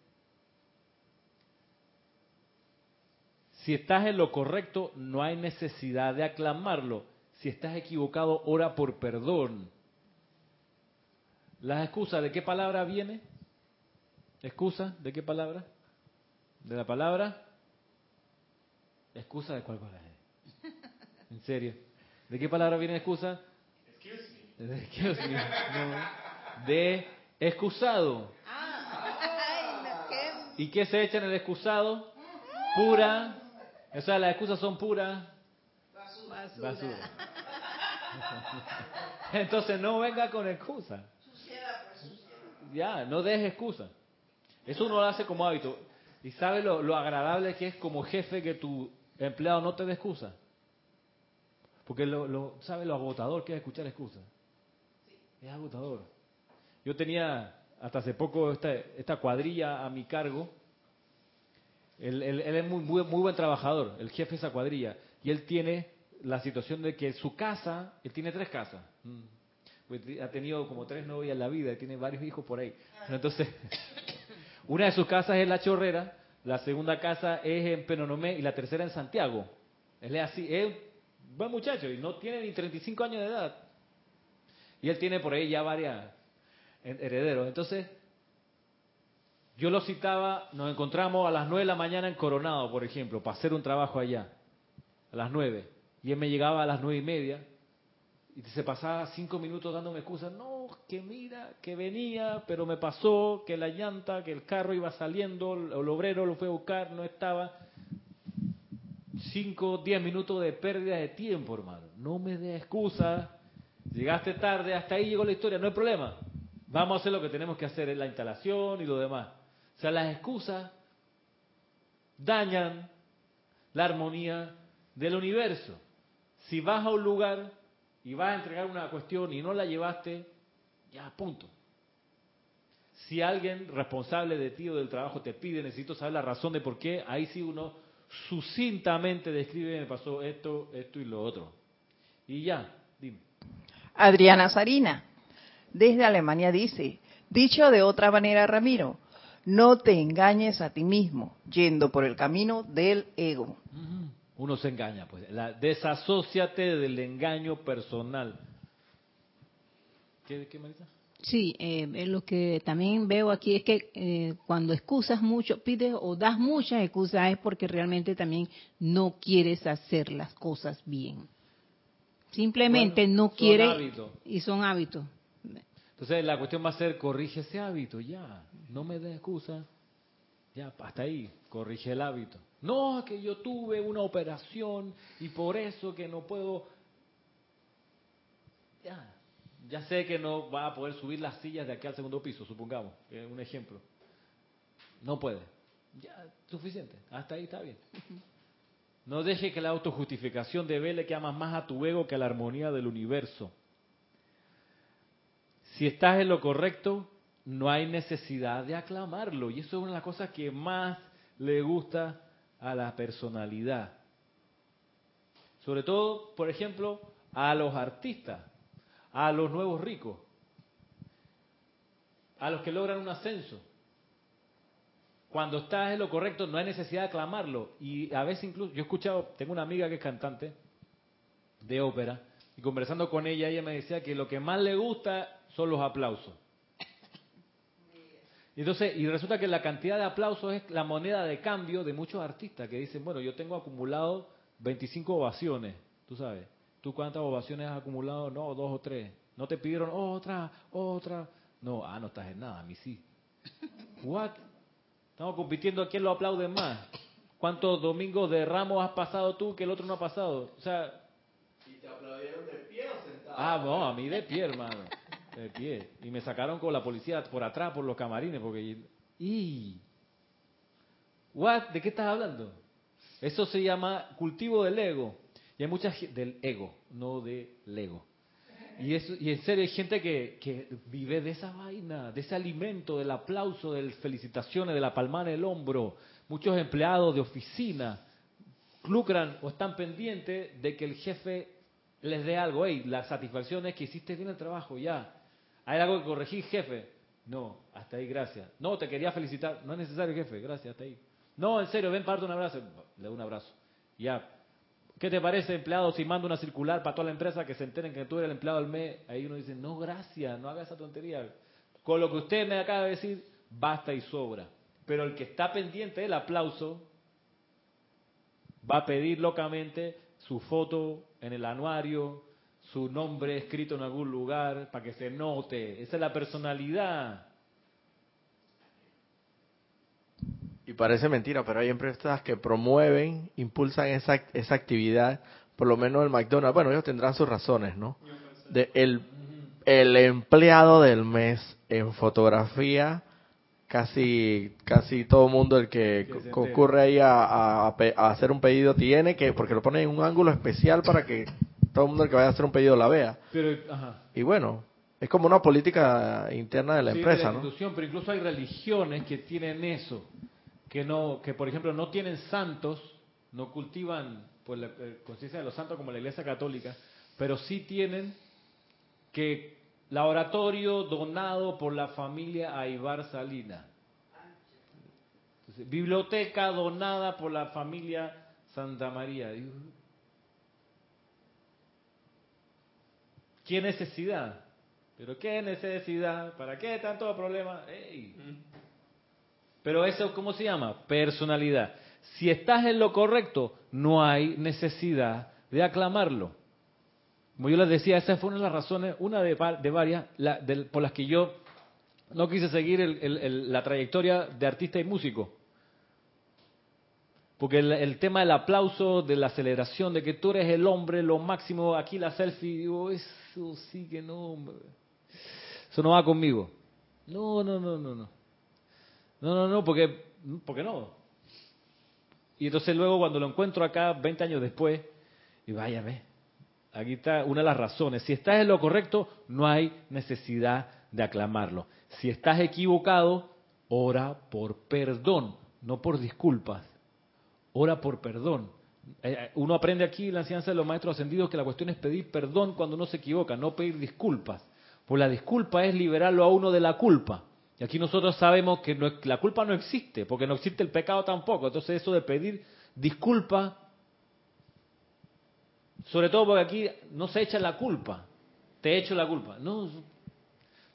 S1: si estás en lo correcto, no hay necesidad de aclamarlo. Si estás equivocado, ora por perdón. ¿Las excusas de qué palabra viene? ¿Excusa de qué palabra? ¿De la palabra? ¿Excusa de cuál palabra? ¿En serio? ¿De qué palabra viene excusa? Excuse me. De excusado. ¿Y qué se echa en el excusado? Pura. O sea, las excusas son puras. Basura. Entonces no venga con excusa. Ya, no dejes excusa. Eso uno lo hace como hábito. Y sabe lo, lo agradable que es como jefe que tu empleado no te dé excusa. Porque lo, lo, ¿sabe lo agotador que es escuchar excusas? Es agotador. Yo tenía hasta hace poco esta, esta cuadrilla a mi cargo. Él, él, es muy, muy, muy, buen trabajador, el jefe de esa cuadrilla. Y él tiene la situación de que su casa, él tiene tres casas. Mm. Pues ha tenido como tres novias en la vida, tiene varios hijos por ahí. Entonces, una de sus casas es La Chorrera, la segunda casa es en Penonomé y la tercera en Santiago. Él es así, buen muchacho y no tiene ni 35 años de edad. Y él tiene por ahí ya varias herederos. Entonces, yo lo citaba, nos encontramos a las 9 de la mañana en Coronado, por ejemplo, para hacer un trabajo allá, a las 9. Y él me llegaba a las nueve y media y se pasaba cinco minutos dándome excusas. No, que mira, que venía, pero me pasó, que la llanta, que el carro iba saliendo, el obrero lo fue a buscar, no estaba. 5, 10 minutos de pérdida de tiempo, hermano. No me dé excusa. Llegaste tarde, hasta ahí llegó la historia, no hay problema. Vamos a hacer lo que tenemos que hacer, es la instalación y lo demás. O sea, las excusas dañan la armonía del universo. Si vas a un lugar y vas a entregar una cuestión y no la llevaste, ya, punto. Si alguien responsable de ti o del trabajo te pide, necesito saber la razón de por qué, ahí sí uno sucintamente describe, me pasó esto, esto y lo otro. Y ya, dime.
S5: Adriana Sarina, desde Alemania dice, dicho de otra manera, Ramiro, no te engañes a ti mismo yendo por el camino del ego.
S1: Uno se engaña, pues. La, desasóciate del engaño personal. ¿Qué, qué Marisa?
S3: Sí, eh, lo que también veo aquí es que eh, cuando excusas mucho, pides o das muchas excusas es porque realmente también no quieres hacer las cosas bien. Simplemente no quieres y son hábitos.
S1: Entonces la cuestión va a ser corrige ese hábito, ya, no me des excusa, ya, hasta ahí, corrige el hábito. No, que yo tuve una operación y por eso que no puedo. Ya, ya sé que no va a poder subir las sillas de aquí al segundo piso, supongamos, es un ejemplo. No puede. Ya, suficiente, hasta ahí está bien. No deje que la autojustificación de que amas más a tu ego que a la armonía del universo. Si estás en lo correcto, no hay necesidad de aclamarlo. Y eso es una de las cosas que más le gusta a la personalidad. Sobre todo, por ejemplo, a los artistas, a los nuevos ricos, a los que logran un ascenso. Cuando estás en lo correcto, no hay necesidad de aclamarlo. Y a veces incluso, yo he escuchado, tengo una amiga que es cantante de ópera, y conversando con ella, ella me decía que lo que más le gusta son los aplausos. Y entonces, y resulta que la cantidad de aplausos es la moneda de cambio de muchos artistas que dicen, bueno, yo tengo acumulado 25 ovaciones, tú sabes. ¿Tú cuántas ovaciones has acumulado? No, dos o tres. ¿No te pidieron otra, otra? No, ah, no estás en nada, a mí sí. ¿What? Estamos compitiendo a quién lo aplaude más. ¿Cuántos domingos de ramos has pasado tú que el otro no ha pasado? O sea...
S2: ¿Y te aplaudieron de pie o sentado?
S1: Ah, no, a mí de pie, hermano de pie. Y me sacaron con la policía por atrás, por los camarines, porque... ¿Y? ¿What? ¿De qué estás hablando? Eso se llama cultivo del ego. Y hay mucha del ego, no del ego. Y, eso, y en serio hay gente que, que vive de esa vaina, de ese alimento, del aplauso, de felicitaciones, de la palmana en el hombro. Muchos empleados de oficina lucran o están pendientes de que el jefe les dé algo. Hey, la satisfacción es que hiciste bien el trabajo, ya. ¿Hay algo que corregir, jefe? No, hasta ahí, gracias. No, te quería felicitar. No es necesario, jefe, gracias, hasta ahí. No, en serio, ven, parte un abrazo. Le doy un abrazo. Ya. ¿Qué te parece, empleado, si mando una circular para toda la empresa que se enteren que tú eres el empleado del mes? Ahí uno dice, no, gracias, no haga esa tontería. Con lo que usted me acaba de decir, basta y sobra. Pero el que está pendiente del aplauso va a pedir locamente su foto en el anuario, su nombre escrito en algún lugar para que se note. Esa es la personalidad.
S2: Y parece mentira, pero hay empresas que promueven, impulsan esa, esa actividad, por lo menos el McDonald's. Bueno, ellos tendrán sus razones, ¿no? De el, el empleado del mes en fotografía, casi casi todo el mundo el que concurre ahí a, a, a, hacer un pedido tiene que, porque lo ponen en un ángulo especial para que todo el mundo que vaya a hacer un pedido la vea.
S1: Pero,
S2: Y bueno, es como una política interna de la empresa,
S1: ¿no? Pero incluso hay religiones que tienen eso, que no, que por ejemplo no tienen santos, no cultivan pues la eh, conciencia de los santos como la Iglesia Católica, pero sí tienen que laboratorio donado por la familia Aibar Salina. biblioteca donada por la familia Santa María. ¿Qué necesidad? ¿Pero qué necesidad? ¿Para qué tanto problema? Pero eso, ¿cómo se llama? Personalidad. Si estás en lo correcto, no hay necesidad de aclamarlo. Como yo les decía, esa fue una de las razones, una de, varias, por las que yo no quise seguir la trayectoria de artista y músico. Porque el, tema del aplauso, de la celebración, de que tú eres el hombre, lo máximo, aquí la selfie, digo, eso sí que no, eso no va conmigo. No, no, no, no, no. No, no, no, porque, porque no. Y entonces luego cuando lo encuentro acá, 20 años después, y vaya, ve, aquí está una de las razones. Si estás en lo correcto, no hay necesidad de aclamarlo. Si estás equivocado, ora por perdón, no por disculpas ora por perdón. Eh, eh, uno aprende aquí la enseñanza de los maestros ascendidos que la cuestión es pedir perdón cuando uno se equivoca, no pedir disculpas. Pues la disculpa es liberarlo a uno de la culpa. Y aquí nosotros sabemos que la culpa no existe, porque no existe el pecado tampoco. Entonces eso de pedir disculpa Sobre todo porque aquí no se echa la culpa. Te echo la culpa. No.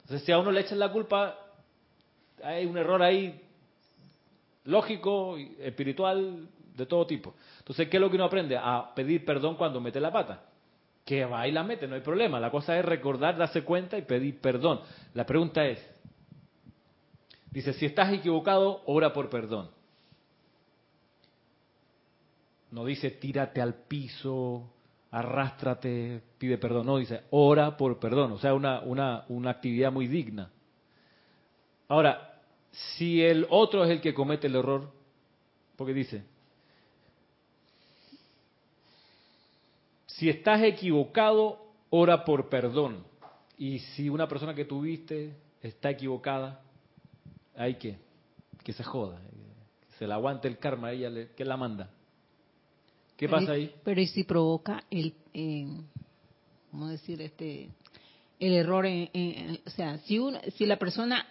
S1: Entonces, si a uno le echan la culpa, hay un error ahí lógico, espiritual, de todo tipo. Entonces, ¿qué es lo que uno aprende? A pedir perdón cuando mete la pata. Que va y la mete, no hay problema. La cosa es recordar, darse cuenta y pedir perdón. La pregunta es, dice, si estás equivocado, ora por perdón. No dice tírate al piso, arrástrate, pide perdón. No, dice ora por perdón. O sea, una, una, una actividad muy digna. Ahora, si el otro es el que comete el error, porque dice, si estás equivocado, ora por perdón. Y si una persona que tuviste está equivocada, hay que que se joda, que se le aguante el karma, ella le, que la manda. ¿Qué pasa ahí?
S3: Pero y si provoca el, eh, ¿cómo decir? Este, el error, en, o sea, si, una, si la persona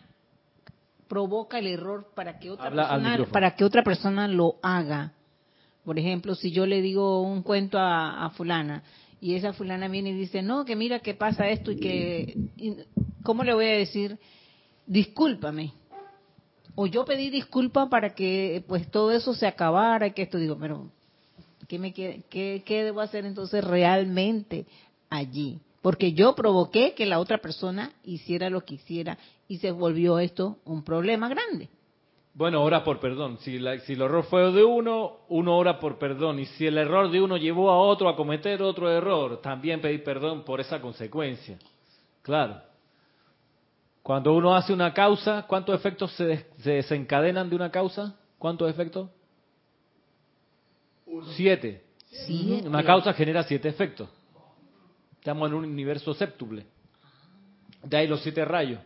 S3: provoca el error para que otra persona, para que otra persona lo haga. Por ejemplo, si yo le digo un cuento a, fulana y esa fulana viene y dice, no, que mira que pasa esto y que, ¿cómo le voy a decir? Discúlpame. O yo pedí disculpa para que pues todo eso se acabara y que esto digo, pero ¿Qué, me, qué, debo hacer entonces realmente allí? Porque yo provoqué que la otra persona hiciera lo que hiciera y se volvió esto un problema grande.
S1: Bueno, ora por perdón. Si, si el error fue de uno, uno ora por perdón. Y si el error de uno llevó a otro a cometer otro error, también pedir perdón por esa consecuencia. Claro. Cuando uno hace una causa, ¿cuántos efectos se, se desencadenan de una causa? ¿Cuántos efectos? Siete. Una causa genera siete efectos. Estamos en un universo séptuple. De ahí los siete rayos,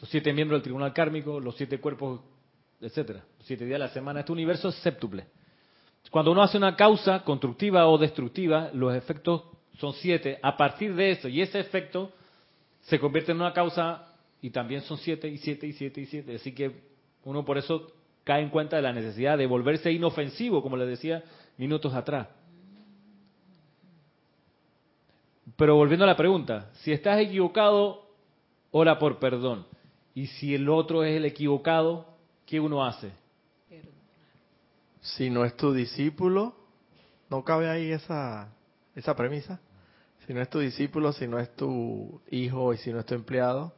S1: los siete miembros del tribunal kármico, los siete cuerpos, etcétera. Siete días de la semana. Este universo es séptuple. Cuando uno hace una causa constructiva o destructiva, los efectos son siete. A partir de eso, y ese efecto se convierte en una causa y también son siete y siete y siete y siete. Así que uno por eso cae en cuenta de la necesidad de volverse inofensivo, como les decía minutos atrás. Pero volviendo a la pregunta, si estás equivocado, ora por perdón. Y si el otro es el equivocado, ¿qué uno hace?
S2: Si no es tu discípulo, ¿no cabe ahí esa, esa premisa? Si no es tu discípulo, si no es tu hijo y si no es tu empleado,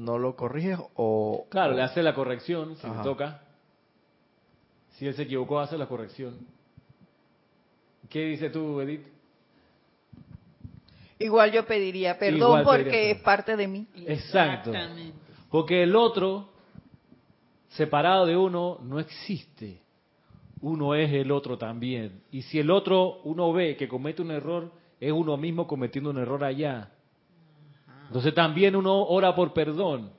S2: no lo corriges o...
S1: Claro, le hace la corrección si le toca. Si él se equivocó, hace la corrección. ¿Qué dice tú, Edith?
S5: Igual yo pediría perdón porque es parte de mí.
S1: Exacto. Porque el otro, separado de uno, no existe. Uno es el otro también. Y si el otro, uno ve que comete un error, es uno mismo cometiendo un error allá. Entonces también uno ora por perdón.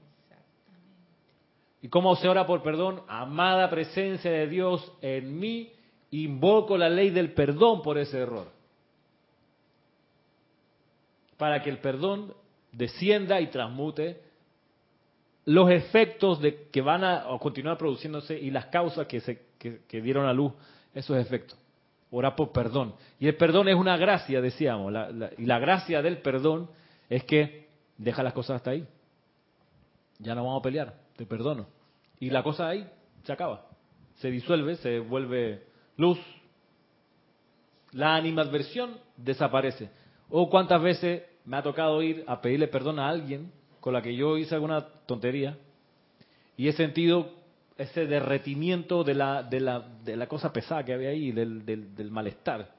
S1: ¿Y cómo se ora por perdón? Amada presencia de Dios en mí, invoco la ley del perdón por ese error. Para que el perdón descienda y transmute los efectos de, que van a, continuar produciéndose y las causas que, se, que, dieron a luz esos efectos. Ora por perdón. Y el perdón es una gracia, decíamos. y la gracia del perdón es que deja las cosas hasta ahí. Ya no vamos a pelear, te perdono. Y la cosa ahí se acaba. Se disuelve, se vuelve luz. La animadversión desaparece. O cuántas veces me ha tocado ir a pedirle perdón a alguien con la que yo hice alguna tontería y he sentido ese derretimiento de la, de la, de la cosa pesada que había ahí, del, del, malestar.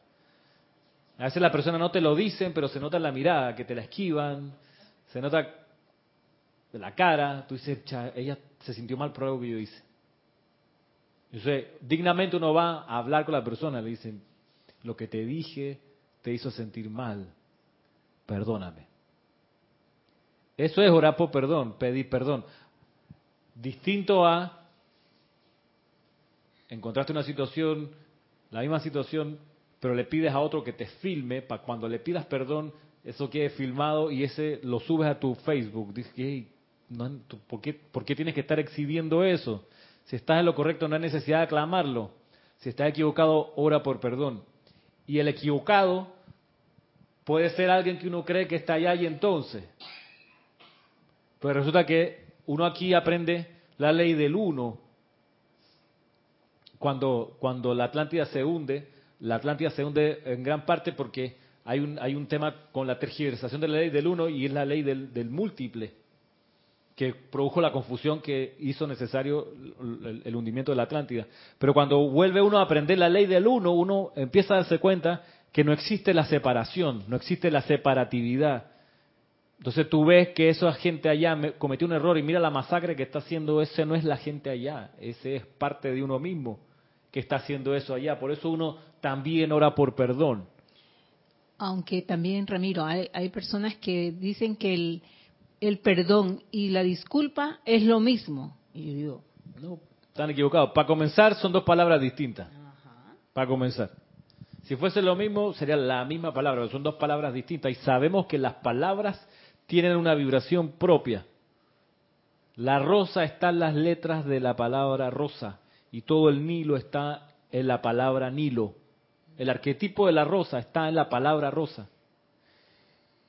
S1: A veces la persona no te lo dicen, pero se nota en la mirada, que te la esquivan, se nota de la cara, tú dices, ella se sintió mal por algo que yo hice. Entonces, dignamente uno va a hablar con la persona, le dicen, lo que te dije te hizo sentir mal, perdóname. Eso es orar por perdón, pedir perdón. Distinto a encontraste una situación, la misma situación, pero le pides a otro que te filme, para cuando le pidas perdón, eso quede filmado y ese lo subes a tu Facebook. Dices, ¿por, qué, ¿por qué tienes que estar exhibiendo eso? Si estás en lo correcto, no hay necesidad de aclamarlo. Si estás equivocado, ora por perdón. Y el equivocado puede ser alguien que uno cree que está allá y entonces. Pues resulta que uno aquí aprende la ley del uno. Cuando, cuando la Atlántida se hunde, la Atlántida se hunde en gran parte porque hay un, hay un tema con la tergiversación de la ley del uno y es la ley del, del múltiple que produjo la confusión que hizo necesario el, hundimiento de la Atlántida. Pero cuando vuelve uno a aprender la ley del uno, uno empieza a darse cuenta que no existe la separación, no existe la separatividad. Entonces tú ves que esa gente allá cometió un error y mira la masacre que está haciendo, ese no es la gente allá, ese es parte de uno mismo que está haciendo eso allá. Por eso uno también ora por perdón.
S3: Aunque también, Ramiro, hay, hay personas que dicen que el, el perdón y la disculpa es lo mismo. Y yo digo,
S1: no, están equivocados. Para comenzar, son dos palabras distintas. Para comenzar. Si fuese lo mismo, sería la misma palabra, son dos palabras distintas. Y sabemos que las palabras tienen una vibración propia. La rosa está en las letras de la palabra rosa y todo el Nilo está en la palabra Nilo. El arquetipo de la rosa está en la palabra rosa.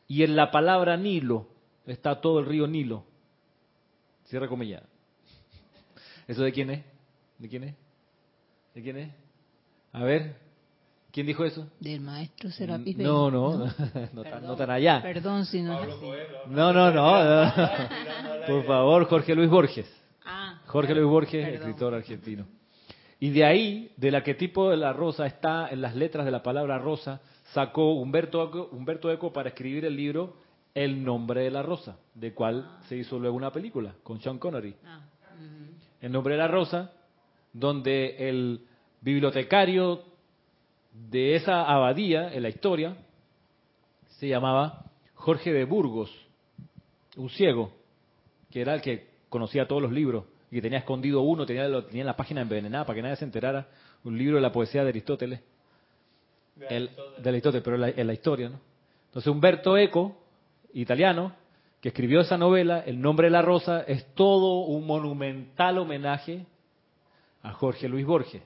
S1: Y en la palabra Nilo está todo el río Nilo. Cierra comillas. ¿Eso de quién es? ¿De quién es? ¿De quién es? A ver, ¿quién dijo eso?
S3: Del maestro Serapis
S1: No, no, no, no, tan, allá.
S3: Perdón si no
S1: No, no, no, Por favor, Jorge Luis Borges. Ah, Jorge Luis Borges, escritor argentino. Y de ahí, del arquetipo de la rosa, está en las letras de la palabra rosa, sacó Humberto, Humberto Eco para escribir el libro el nombre de la rosa, de cual se hizo luego una película con Sean Connery. Ah, el nombre de la rosa, donde el bibliotecario de esa abadía en la historia se llamaba Jorge de Burgos, un ciego, que era el que conocía todos los libros y que tenía escondido uno, tenía, tenía en la página envenenada para que nadie se enterara, un libro de la poesía de Aristóteles. De Aristóteles, pero en la historia, ¿no? Entonces Humberto Eco italiano, que escribió esa novela, El nombre de la rosa, es todo un monumental homenaje a Jorge Luis Borges,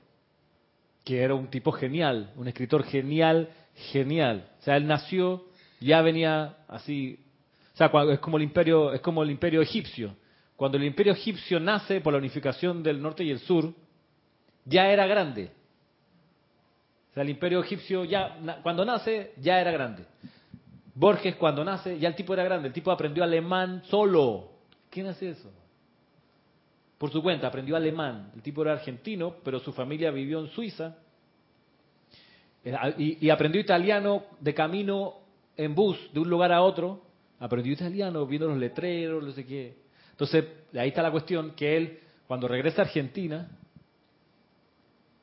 S1: que era un tipo genial, un escritor genial, genial. O sea, él nació, ya venía así, o sea, es como el imperio, es como el imperio egipcio. Cuando el imperio egipcio nace por la unificación del norte y el sur, ya era grande. O sea, el imperio egipcio ya, cuando nace, ya era grande. Borges cuando nace, ya el tipo era grande, el tipo aprendió alemán solo. ¿Quién hace eso? Por su cuenta, aprendió alemán. El tipo era argentino, pero su familia vivió en Suiza. Eh, y, aprendió italiano de camino en bus de un lugar a otro. Aprendió italiano viendo los letreros, no sé qué. Entonces, ahí está la cuestión, que él, cuando regresa a Argentina,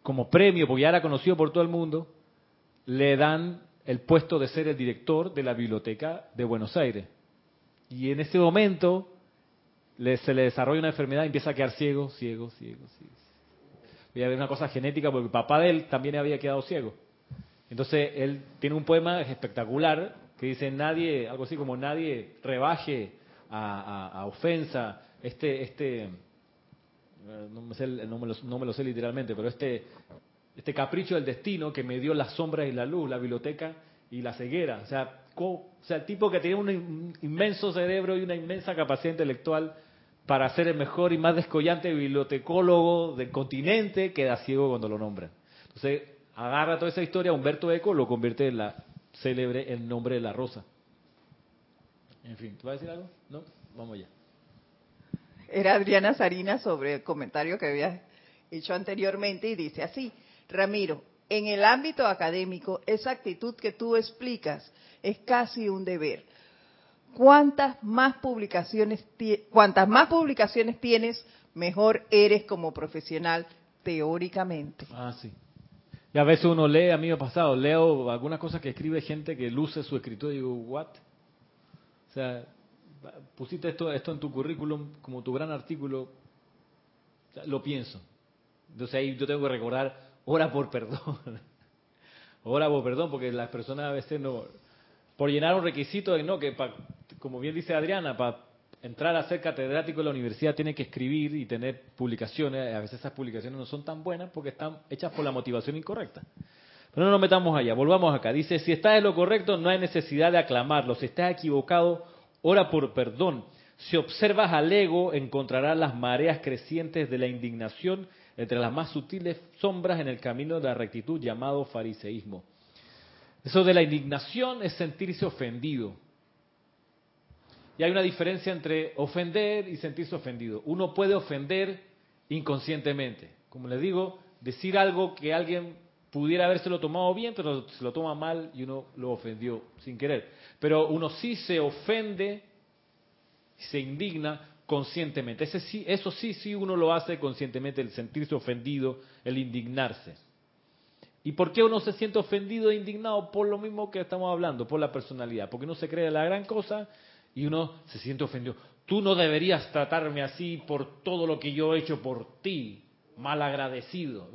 S1: como premio, porque ya era conocido por todo el mundo, le dan el puesto de ser el director de la Biblioteca de Buenos Aires. Y en ese momento se le desarrolla una enfermedad y empieza a quedar ciego, ciego, ciego, ciego. Y había una cosa genética porque el papá de él también había quedado ciego. Entonces él tiene un poema espectacular que dice nadie, algo así como nadie rebaje a, ofensa este, este, no me, no me lo sé literalmente, pero este este capricho del destino que me dio las sombras y la luz, la biblioteca y la ceguera. O sea, o sea el tipo que tiene un inmenso cerebro y una inmensa capacidad intelectual para ser el mejor y más descollante bibliotecólogo del continente queda ciego cuando lo nombran. Entonces, agarra toda esa historia, Humberto Eco lo convierte en la célebre El nombre de la rosa. En fin, ¿tú vas a decir algo? No, vamos ya.
S5: Era Adriana Sarina sobre el comentario que había hecho anteriormente y dice así, Ramiro, en el ámbito académico, esa actitud que tú explicas es casi un deber. Cuantas más publicaciones, cuantas más publicaciones tienes, mejor eres como profesional teóricamente.
S1: Ah, sí. Y a veces uno lee, a mí me ha pasado, leo algunas cosas que escribe gente que luce su escritura y digo, ¿what? O sea, pusiste esto, esto en tu currículum como tu gran artículo, lo pienso. Entonces ahí yo tengo que recordar ora por perdón. ora por perdón, porque las personas a veces no, por llenar un requisito de no, que como bien dice Adriana, para entrar a ser catedrático en la universidad tiene que escribir y tener publicaciones, a veces esas publicaciones no son tan buenas porque están hechas por la motivación incorrecta. Pero no nos metamos allá, volvamos acá. Dice, si estás en lo correcto, no hay necesidad de aclamarlo. Si estás equivocado, ora por perdón. Si observas al ego, encontrarás las mareas crecientes de la indignación entre las más sutiles sombras en el camino de la rectitud llamado fariseísmo. Eso de la indignación es sentirse ofendido. Y hay una diferencia entre ofender y sentirse ofendido. Uno puede ofender inconscientemente. Como les digo, decir algo que alguien pudiera habérselo tomado bien, pero se lo toma mal y uno lo ofendió sin querer. Pero uno sí se ofende, se indigna conscientemente. Ese sí, eso sí, sí uno lo hace conscientemente, el sentirse ofendido, el indignarse. ¿Y por qué uno se siente ofendido e indignado? Por lo mismo que estamos hablando, por la personalidad. Porque uno se cree la gran cosa y uno se siente ofendido. Tú no deberías tratarme así por todo lo que yo he hecho por ti, mal agradecido.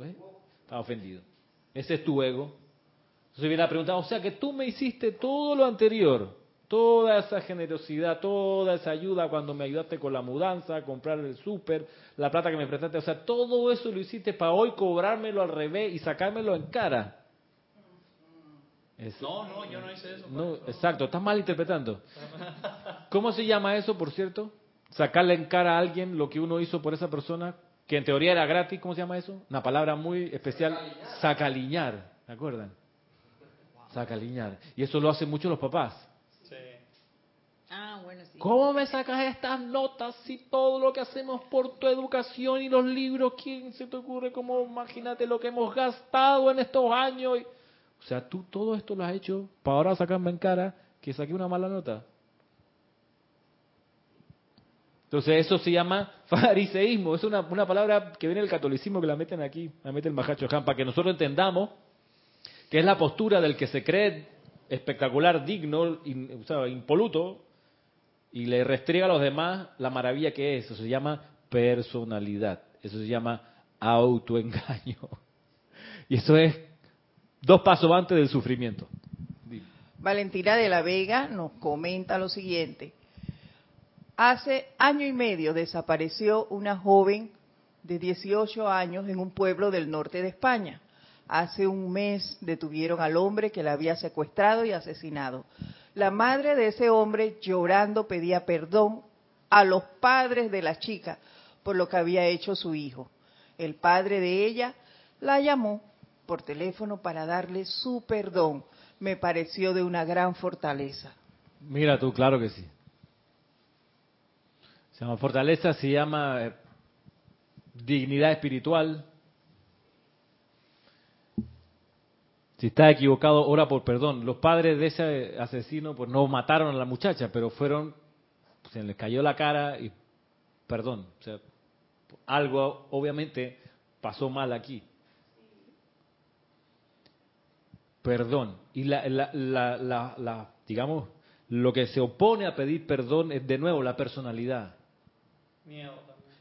S1: Está ofendido. Ese es tu ego. Entonces viene la pregunta, o sea que tú me hiciste todo lo anterior, toda esa generosidad, toda esa ayuda cuando me ayudaste con la mudanza, comprar el súper, la plata que me prestaste, o sea, todo eso lo hiciste para hoy cobrármelo al revés y sacármelo en cara.
S2: no, no, yo no hice eso.
S1: No, exacto, estás mal interpretando. ¿Cómo se llama eso, por cierto? Sacarle en cara a alguien lo que uno hizo por esa persona que en teoría era gratis, ¿cómo se llama eso? Una palabra muy especial, sacaliñar, ¿se acuerdan? Sacaliñar. Y eso lo hacen mucho los papás. Sí. Ah, bueno, sí. ¿Cómo me sacas estas notas si todo lo que hacemos por tu educación y los libros, ¿quién se te ocurre? ¿Cómo imagínate lo que hemos gastado en estos años? O sea, tú todo esto lo has hecho para ahora sacarme en cara que saqué una mala nota. Entonces eso se llama fariseísmo, es una, palabra que viene del catolicismo que la meten aquí, la mete el Mahacho Han, para que nosotros entendamos que es la postura del que se cree espectacular, digno, impoluto, y le restriega a los demás la maravilla que es. Eso se llama personalidad, eso se llama autoengaño. Y eso es dos pasos antes del sufrimiento.
S5: Valentina de la Vega nos comenta lo siguiente. Hace año y medio desapareció una joven de 18 años en un pueblo del norte de España. Hace un mes detuvieron al hombre que la había secuestrado y asesinado. La madre de ese hombre llorando pedía perdón a los padres de la chica por lo que había hecho su hijo. El padre de ella la llamó por teléfono para darle su perdón. Me pareció de una gran fortaleza.
S1: Mira tú, claro que sí. Se llama fortaleza, se llama eh, dignidad espiritual. Si está equivocado, ora por perdón. Los padres de ese asesino pues no mataron a la muchacha, pero fueron, se les cayó la cara y perdón. O sea, algo obviamente pasó mal aquí. Perdón. Y la, la, la, la, digamos, lo que se opone a pedir perdón es de nuevo la personalidad.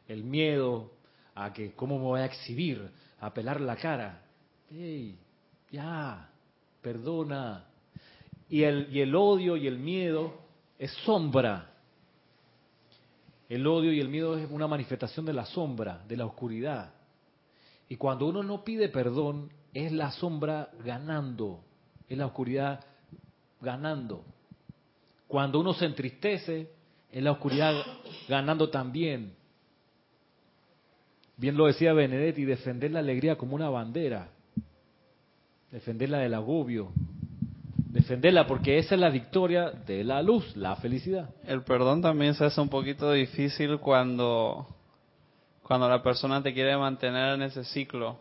S1: El miedo a que cómo me voy a exhibir, a pelar la cara. Hey, ya, perdona. Y el, y el odio y el miedo es sombra. El odio y el miedo es una manifestación de la sombra, de la oscuridad. Y cuando uno no pide perdón, es la sombra ganando, es la oscuridad ganando. Cuando uno se entristece, en la oscuridad ganando también. Bien lo decía Benedetti, defender la alegría como una bandera, defenderla del agobio, defenderla porque esa es la victoria de la luz, la felicidad.
S2: El perdón también se hace un poquito difícil cuando, cuando la persona te quiere mantener en ese ciclo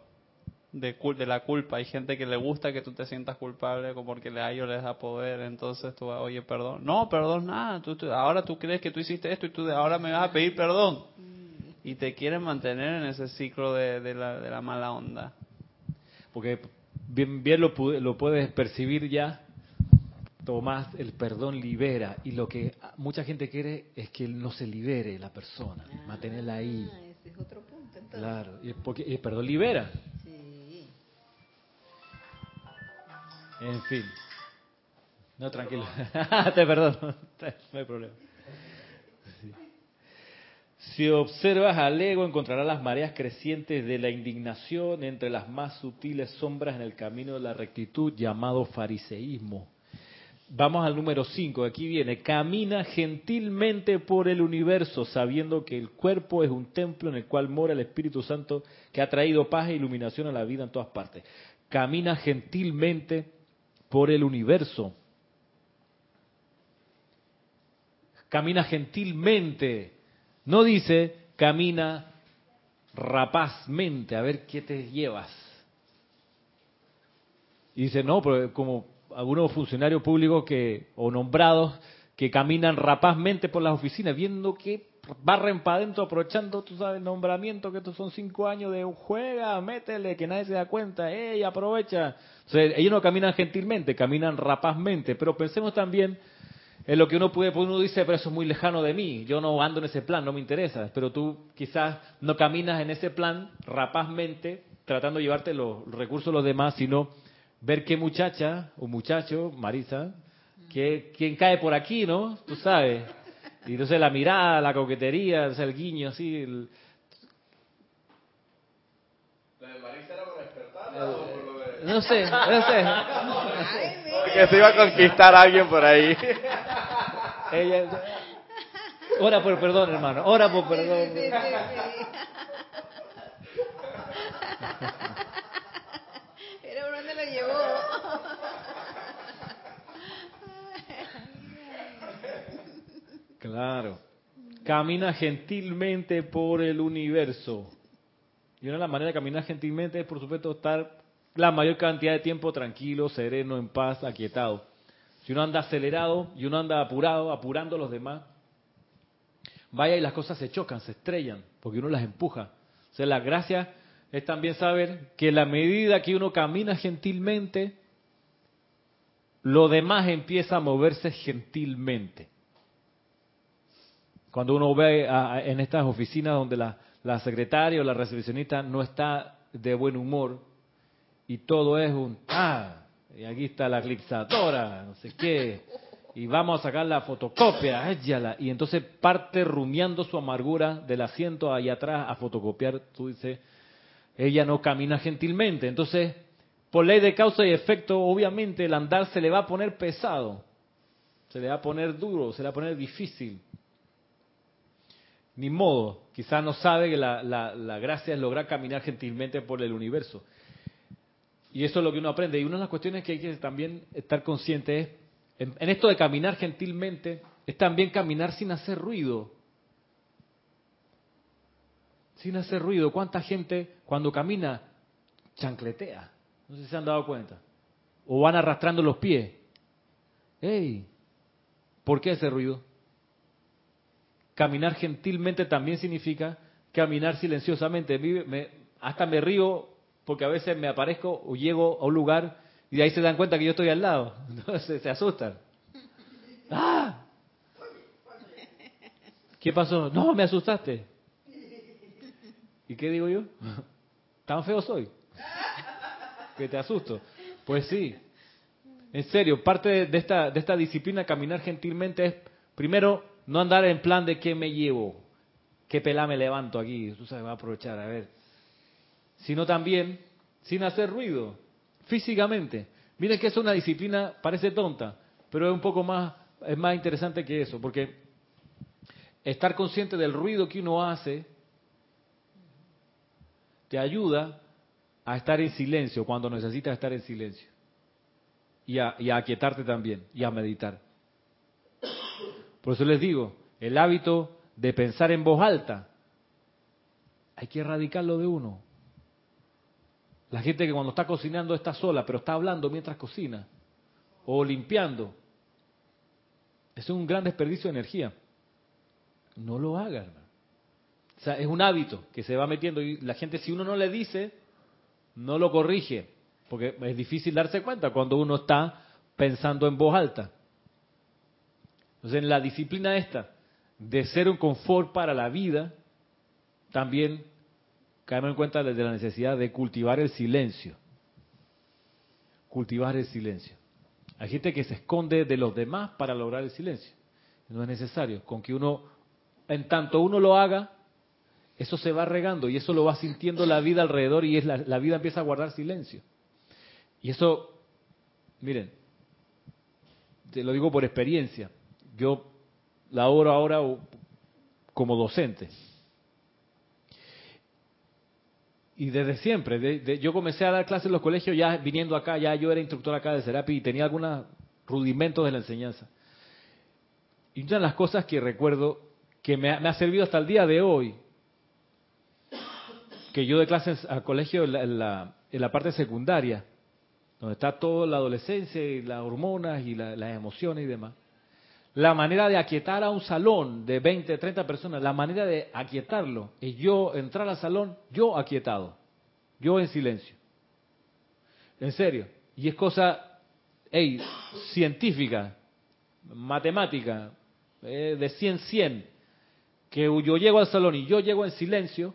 S2: de, de la culpa. Hay gente que le gusta que tú te sientas culpable porque a ellos les da poder. Entonces tú, oye, perdón. No, perdón, nada. Tú, ahora tú crees que tú hiciste esto y tú ahora me vas a pedir perdón. Y te quieren mantener en ese ciclo de, de, la, de la mala onda.
S1: Porque bien, bien lo, lo puedes percibir ya. Tomás, el perdón libera. Y lo que mucha gente quiere es que no se libere la persona. mantenerla ahí.
S5: Ah, ese es otro punto, entonces.
S1: Claro, y porque el perdón libera. En fin. No, tranquilo. Te perdono. No hay problema. Si observas al ego, encontrarás las mareas crecientes de la indignación entre las más sutiles sombras en el camino de la rectitud llamado fariseísmo. Vamos al número 5, aquí viene, camina gentilmente por el universo sabiendo que el cuerpo es un templo en el cual mora el Espíritu Santo que ha traído paz e iluminación a la vida en todas partes. Camina gentilmente por el universo. Camina gentilmente. No dice camina rapazmente, a ver qué te llevas. Y dice, no, pero como algunos funcionarios públicos que o nombrados que caminan rapazmente por las oficinas, viendo que barren para adentro, aprovechando, tú sabes, nombramiento, que estos son cinco años de juega, métele, que nadie se da cuenta, ¡ey, aprovecha! ellos no caminan gentilmente, caminan rapazmente, pero pensemos también en lo que uno puede, pues uno dice, pero eso es muy lejano de mí, yo no ando en ese plan, no me interesa, pero tú quizás no caminas en ese plan rapazmente, tratando de llevarte los recursos de los demás, sino ver qué muchacha o muchacho, Marisa, que, quién cae por aquí, ¿no? Tú sabes. Y entonces la mirada, la coquetería, el guiño, así. El...
S2: ¿La de Marisa era por despertar o por lo de.?
S1: No sé, no sé.
S2: Porque se iba a conquistar a alguien por ahí.
S1: Ella. Ora por perdón, hermano. Ora por perdón. Claro. Camina gentilmente por el universo. Y una de las maneras de caminar gentilmente es, por supuesto, estar la mayor cantidad de tiempo tranquilo, sereno, en paz, aquietado. Si uno anda acelerado y uno anda apurado, apurando a los demás, vaya y las cosas se chocan, se estrellan, porque uno las empuja. O sea, la gracia es también saber que la medida que uno camina gentilmente, lo demás empieza a moverse gentilmente. Cuando uno ve en estas oficinas donde la, secretaria o la recepcionista no está de buen humor y todo es un, ah, y aquí está la eclipsadora, no sé qué, y vamos a sacar la fotocopia, échala, y entonces parte rumiando su amargura del asiento ahí atrás a fotocopiar, tú dices, ella no camina gentilmente, entonces por ley de causa y efecto, obviamente el andar se le va a poner pesado, se le va a poner duro, se le va a poner difícil ni modo, quizás no sabe que la, gracia es lograr caminar gentilmente por el universo. Y eso es lo que uno aprende. Y una de las cuestiones que hay que también estar consciente es, en, en esto de caminar gentilmente, es también caminar sin hacer ruido. Sin hacer ruido. ¿Cuánta gente cuando camina chancletea? No sé si se han dado cuenta. O van arrastrando los pies. ¡Ey! ¿Por qué ese ruido? Caminar gentilmente también significa caminar silenciosamente. hasta me río porque a veces me aparezco o llego a un lugar y de ahí se dan cuenta que yo estoy al lado. Entonces se asustan. ¡Ah! ¿Qué pasó? No, me asustaste. ¿Y qué digo yo? ¿Tan feo soy? Que te asusto. Pues sí. En serio, parte de esta, de esta disciplina, caminar gentilmente, es primero no andar en plan de qué me llevo, qué pelá me levanto aquí, tú sabes, va a aprovechar, a ver. Sino también sin hacer ruido, físicamente. Miren que es una disciplina, parece tonta, pero es un poco más, es más interesante que eso, porque estar consciente del ruido que uno hace te ayuda a estar en silencio cuando necesitas estar en silencio. Y a, y a aquietarte también, y a meditar. Por eso les digo, el hábito de pensar en voz alta, hay que erradicarlo de uno. La gente que cuando está cocinando está sola, pero está hablando mientras cocina, o limpiando. Es un gran desperdicio de energía. No lo hagan. O sea, es un hábito que se va metiendo y la gente si uno no le dice, no lo corrige, porque es difícil darse cuenta cuando uno está pensando en voz alta. Entonces, en la disciplina esta de ser un confort para la vida, también caemos en cuenta de la necesidad de cultivar el silencio. Cultivar el silencio. Hay gente que se esconde de los demás para lograr el silencio. No es necesario. Con que uno, en tanto uno lo haga, eso se va regando y eso lo va sintiendo la vida alrededor y es la, la vida empieza a guardar silencio. Y eso, miren, te lo digo por experiencia, yo laboro ahora como docente. Y desde siempre, yo comencé a dar clases en los colegios ya viniendo acá, ya yo era instructor acá de Serapi y tenía algunos rudimentos de la enseñanza. Y una de las cosas que recuerdo que me ha, servido hasta el día de hoy, que yo de clases al colegio en la, en la, parte secundaria, donde está toda la adolescencia y las hormonas y las emociones y demás, la manera de aquietar a un salón de 20, 30 personas, la manera de aquietarlo es yo entrar al salón, yo aquietado, yo en silencio. En serio. Y es cosa, científica, matemática, eh, de 100, 100, que yo llego al salón y yo llego en silencio,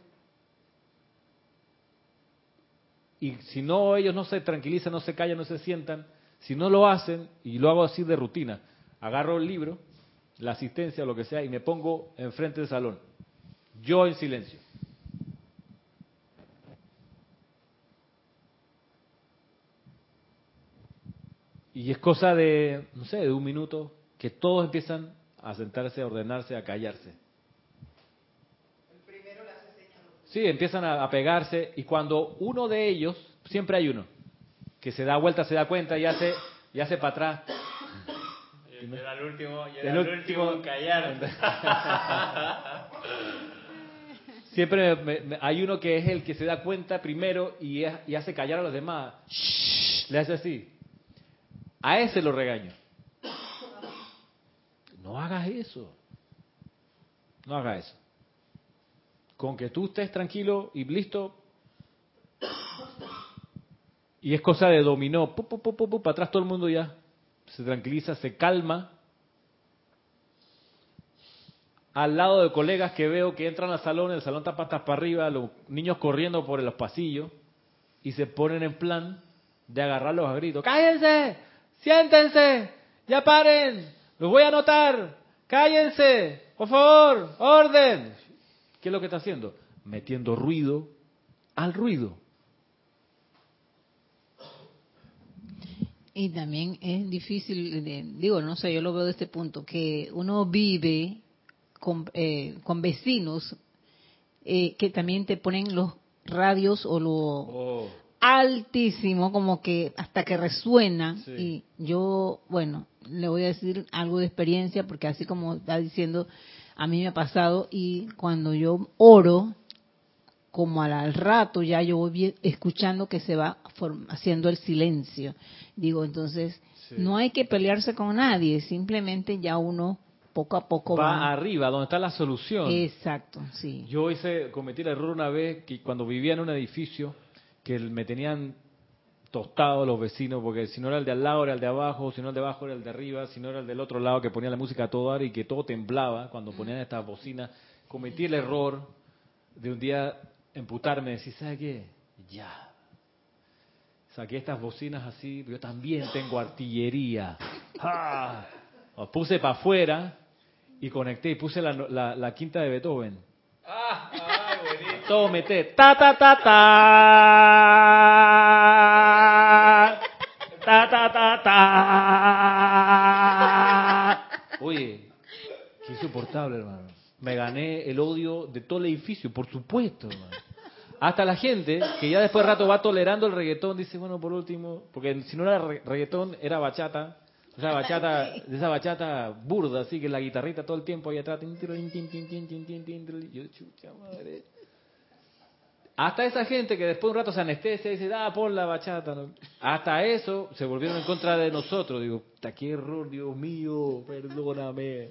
S1: y si no ellos no se tranquilizan, no se callan, no se sientan, si no lo hacen, y lo hago así de rutina, agarro el libro, la asistencia, lo que sea, y me pongo enfrente del salón, yo en silencio. Y es cosa de, no sé, de un minuto, que todos empiezan a sentarse, a ordenarse, a callarse. Sí, empiezan a, pegarse y cuando uno de ellos, siempre hay uno, que se da vuelta, se da cuenta y hace, y hace para atrás.
S2: Era el último, y era el, último en callar.
S1: siempre hay uno que es el que se da cuenta primero y, y hace callar a los demás. le hace así. A ese lo regaño. No hagas eso. No hagas eso. Con que tú estés tranquilo y listo. Y es cosa de dominó. para atrás todo el mundo ya se tranquiliza, se calma. Al lado de colegas que veo que entran al salón, el salón está patas para arriba, los niños corriendo por los pasillos y se ponen en plan de agarrarlos a gritos. ¡Cállense! ¡Siéntense! ¡Ya paren! Los voy a anotar. Cállense. Por favor. Orden. ¿Qué es lo que está haciendo? Metiendo ruido al ruido.
S3: Y también es difícil, digo, no sé, yo lo veo de este punto, que uno vive con, eh, con vecinos eh, que también te ponen los radios o lo oh. altísimo, como que hasta que resuena. Y yo, bueno, le voy a decir algo de experiencia, porque así como está diciendo, a mí me ha pasado y cuando yo oro, como al, rato ya yo voy escuchando que se va haciendo el silencio. Digo, entonces, no hay que pelearse con nadie, simplemente ya uno poco a poco
S1: va, va, arriba, donde está la solución.
S3: Exacto, sí.
S1: Yo hice, cometí el error una vez que cuando vivía en un edificio que me tenían tostado los vecinos, porque si no era el de al lado era el de abajo, si no el de abajo era el de arriba, si no era el del otro lado que ponía la música a todo y que todo temblaba cuando ponían esta bocina. Cometí el error de un día emputarme y decir, ¿sabe qué? Ya. Saqué estas bocinas así, yo también tengo artillería. ¡Ah! puse para afuera y conecté y puse la, la, quinta de Beethoven. ¡Ah! Todo mete. Ta, ta, ta, ta. Ta, ta, ta, ta. Oye, qué insoportable, hermano. Me gané el odio de todo el edificio, por supuesto, hermano. Hasta la gente que ya después de rato va tolerando el reggaetón, dice, bueno, por último, porque si no era reggaetón, era bachata. O sea, bachata, de esa bachata burda, así que la guitarrita todo el tiempo ahí atrás. Yo, chucha madre. Hasta esa gente que después de un rato se anestesia y dice, ah, pon la bachata. Hasta eso se volvieron en contra de nosotros. Digo, qué error, Dios mío, perdóname.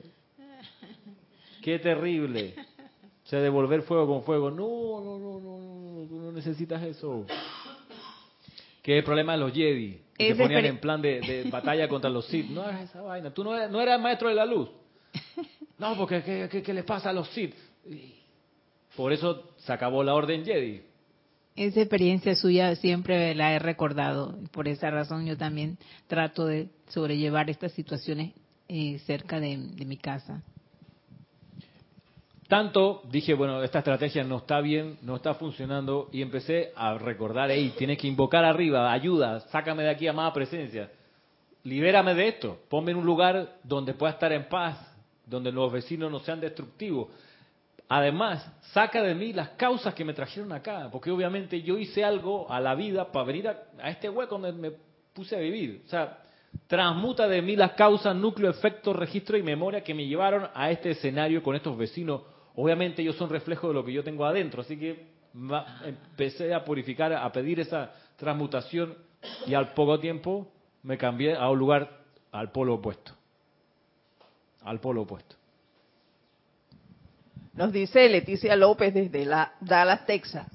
S1: Qué terrible. O sea, devolver fuego con fuego. No, no, no, no, no, tú no necesitas eso. Que es el problema de los Jedi. Que se ponían en plan de, batalla contra los Sith. No hagas esa vaina. Tú no eras, no eras maestro de la luz. No, porque ¿qué, qué, qué les pasa a los Sith? Por eso se acabó la orden Jedi.
S3: Esa experiencia suya siempre la he recordado. Por esa razón yo también trato de sobrellevar estas situaciones eh, cerca de, mi casa.
S1: Tanto dije, bueno, esta estrategia no está bien, no está funcionando, y empecé a recordar, hey, tienes que invocar arriba, ayuda, sácame de aquí, amada presencia, libérame de esto, ponme en un lugar donde pueda estar en paz, donde los vecinos no sean destructivos. Además, saca de mí las causas que me trajeron acá, porque obviamente yo hice algo a la vida para venir a, a este hueco donde me puse a vivir. O sea, transmuta de mí las causas, núcleo, efecto, registro y memoria que me llevaron a este escenario con estos vecinos. Obviamente ellos son reflejo de lo que yo tengo adentro, así que empecé a purificar, a pedir esa transmutación y al poco tiempo me cambié a un lugar al polo opuesto. Al polo opuesto.
S5: Nos dice Leticia López desde la Dallas, Texas.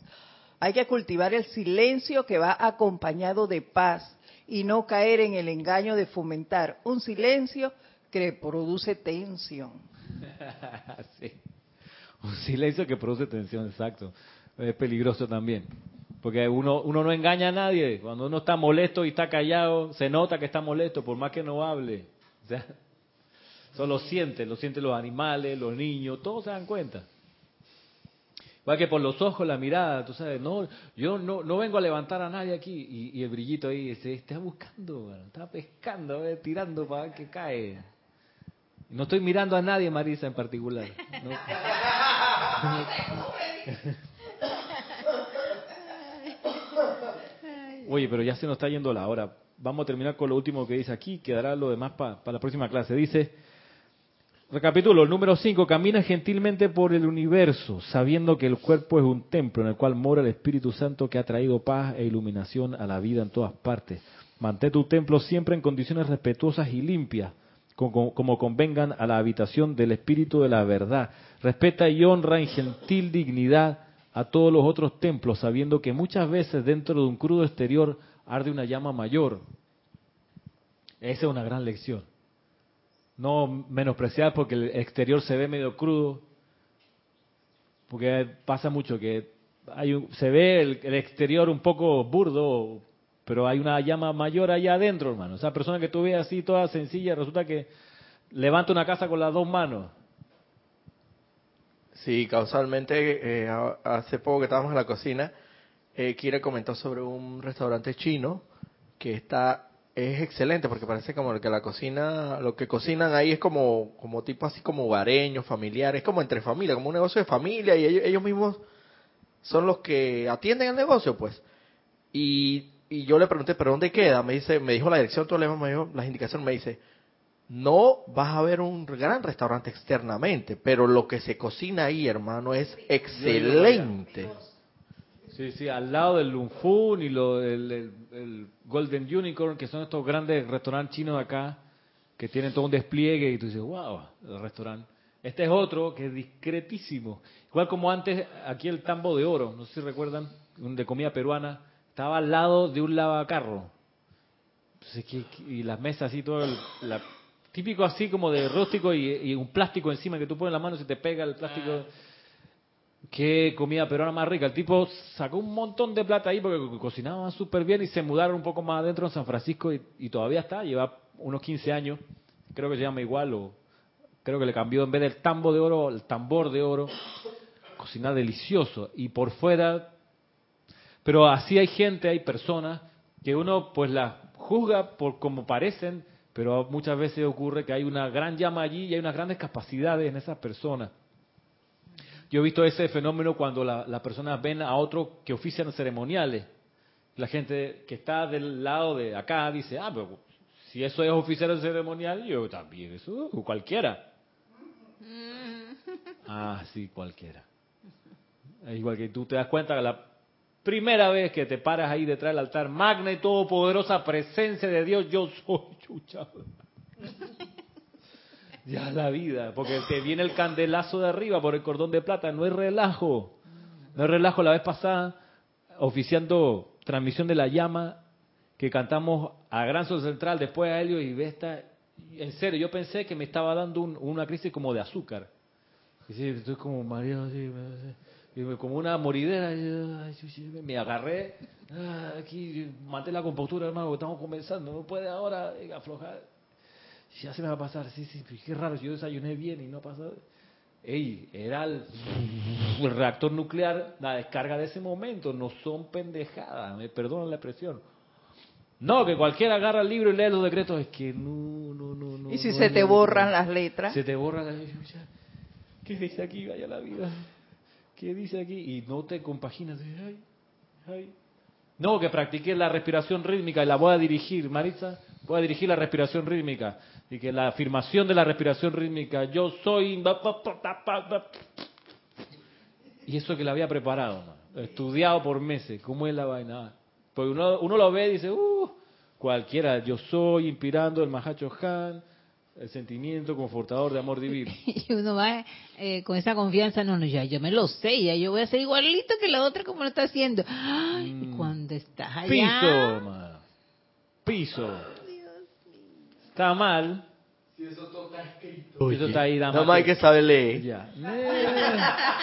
S5: Hay que cultivar el silencio que va acompañado de paz y no caer en el engaño de fomentar un silencio que produce tensión.
S1: sí. Un silencio que produce tensión, exacto. Es peligroso también. Porque uno, uno no engaña a nadie. Cuando uno está molesto y está callado, se nota que está molesto, por más que no hable. O sea, eso lo sienten, lo sienten los animales, los niños, todos se dan cuenta. Va que por los ojos, la mirada, tú sabes, no, yo no, no vengo a levantar a nadie aquí. Y, el brillito ahí se está buscando, está pescando, tirando para qué cae. No estoy mirando a nadie, Marisa, en particular. Oye, pero ya se nos está yendo la hora. Vamos a terminar con lo último que dice aquí, quedará lo demás para la próxima clase. Dice, Recapitulo, el número 5, camina gentilmente por el universo, sabiendo que el cuerpo es un templo en el cual mora el Espíritu Santo que ha traído paz e iluminación a la vida en todas partes. Mantén tu templo siempre en condiciones respetuosas y limpias, como, convengan a la habitación del Espíritu de la verdad. Respeta y honra en gentil dignidad a todos los otros templos, sabiendo que muchas veces dentro de un crudo exterior arde una llama mayor. Esa es una gran lección no menospreciar porque el exterior se ve medio crudo, porque pasa mucho que se ve el, exterior un poco burdo, pero hay una llama mayor allá adentro, hermano. Esa persona que tú ves así toda sencilla, resulta que levanta una casa con las dos manos.
S2: Sí, causalmente, eh, hace poco que estábamos en la cocina, eh, Kira comentó sobre un restaurante chino que está es excelente porque parece como que la cocina, lo que cocinan ahí es como, como tipo así como hogareño, familiar, es como entre familia, como un negocio de familia y ellos, mismos son los que atienden el negocio, pues. Y, y yo le pregunté, ¿pero dónde queda? Me dice, me dijo la dirección, todo el me dijo, las indicaciones, me dice, no vas a ver un gran restaurante externamente, pero lo que se cocina ahí, hermano, es excelente.
S1: Sí, sí, al lado del Lunfun y lo, el, Golden Unicorn, que son estos grandes restaurantes chinos de acá, que tienen todo un despliegue y tú dices, wow, el restaurante. Este es otro que es discretísimo. Igual como antes, aquí el tambo de oro, no sé si recuerdan, de comida peruana, estaba al lado de un lavacarro. y las mesas así, todo el, típico así como de rústico y, un plástico encima que tú pones la mano y se te pega el plástico. Ah. Qué comida peruana más rica. El tipo sacó un montón de plata ahí porque cocinaban súper bien y se mudaron un poco más adentro en San Francisco y, todavía está, lleva unos 15 años. Creo que se llama igual o creo que le cambió en vez del tambo de oro, el tambor de oro. Cocina delicioso y por fuera. Pero así hay gente, hay personas que uno pues las juzga por como parecen, pero muchas veces ocurre que hay una gran llama allí y hay unas grandes capacidades en esas personas yo he visto ese fenómeno cuando las personas ven a otro que ofician ceremoniales. La gente que está del lado de acá dice, ah, pero si eso es oficial ceremonial, yo también, eso cualquiera. Mm. Ah, sí, cualquiera. igual que tú te das cuenta que la primera vez que te paras ahí detrás del altar, magna y todopoderosa presencia de Dios, yo soy chuchado. Ya la vida, porque te viene el candelazo de arriba por el cordón de plata, no es relajo. No es relajo. La vez pasada, oficiando transmisión de la llama, que cantamos a Gran Sol Central, después a Helio y Vesta, en serio, yo pensé que me estaba dando una crisis como de azúcar. Y sí, estoy como mareado así, como una moridera. Me agarré, ah, aquí, maté la compostura, hermano, porque estamos comenzando, no puede ahora aflojar ya se me va a pasar, sí, sí, qué raro, yo desayuné bien y no pasó. ey, era el, reactor nuclear, la descarga de ese momento, no son pendejadas, me perdonan la expresión. No, que cualquiera agarra el libro y lee los decretos, es que no, no, no, no.
S5: Y si se te borran las letras.
S1: Se te borran las letras. ¿Qué dice aquí? Vaya la vida. ¿Qué dice aquí? Y no te compaginas. Ay, ay. No, que practique la respiración rítmica y la voy a dirigir, Marisa. Voy a dirigir la respiración rítmica. Y que la afirmación de la respiración rítmica, yo soy... Y eso que la había preparado, estudiado por meses. ¿Cómo es la vaina? Pues uno, uno lo ve y dice, uh, cualquiera, yo soy inspirando el Mahacho Han, el sentimiento confortador de amor divino.
S3: y uno va eh, con esa confianza, no, no, ya yo me lo sé, ya yo voy a ser igualito que la otra como lo está haciendo. Ay, mm. cuando estás allá...
S1: Piso, Piso. Está mal.
S2: Si eso todo está escrito.
S1: Eso está ahí,
S2: Nada más hay que saber leer.
S1: Ya.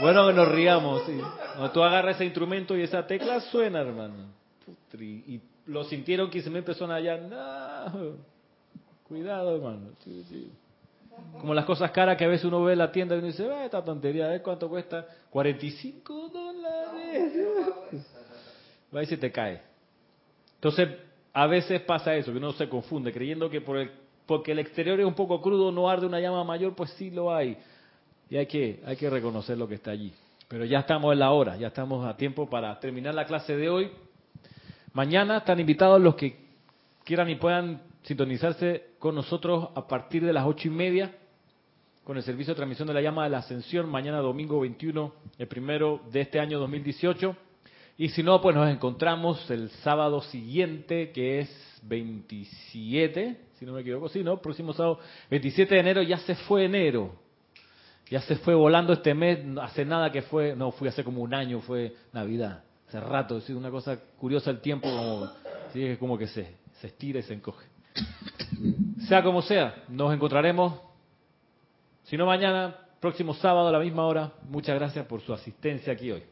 S1: Bueno, que nos riamos, sí. Cuando tú agarras ese instrumento y esa tecla suena, hermano. Y lo sintieron 15 mil personas allá. No. Cuidado, hermano. Como las cosas caras que a veces uno ve en la tienda y uno dice, ah, esta tontería, ¿ves cuánto cuesta? 45 dólares. Va y se te cae. Entonces, a veces pasa eso, que uno se confunde, creyendo que por el, porque el exterior es un poco crudo, no arde una llama mayor, pues sí lo hay. Y hay que, hay que reconocer lo que está allí. Pero ya estamos en la hora, ya estamos a tiempo para terminar la clase de hoy. Mañana están invitados los que quieran y puedan sintonizarse con nosotros a partir de las ocho y media con el servicio de transmisión de la llama de la ascensión, mañana domingo 21, el primero de este año 2018. Y si no, pues nos encontramos el sábado siguiente, que es 27, si no me equivoco, sí, ¿no? Próximo sábado, 27 de enero, ya se fue enero. Ya se fue volando este mes, hace nada que fue, no, fui hace como un año, fue Navidad, hace rato, es una cosa curiosa el tiempo, como, ¿sí? es como que se, se estira y se encoge. Sea como sea, nos encontraremos, si no mañana, próximo sábado a la misma hora. Muchas gracias por su asistencia aquí hoy.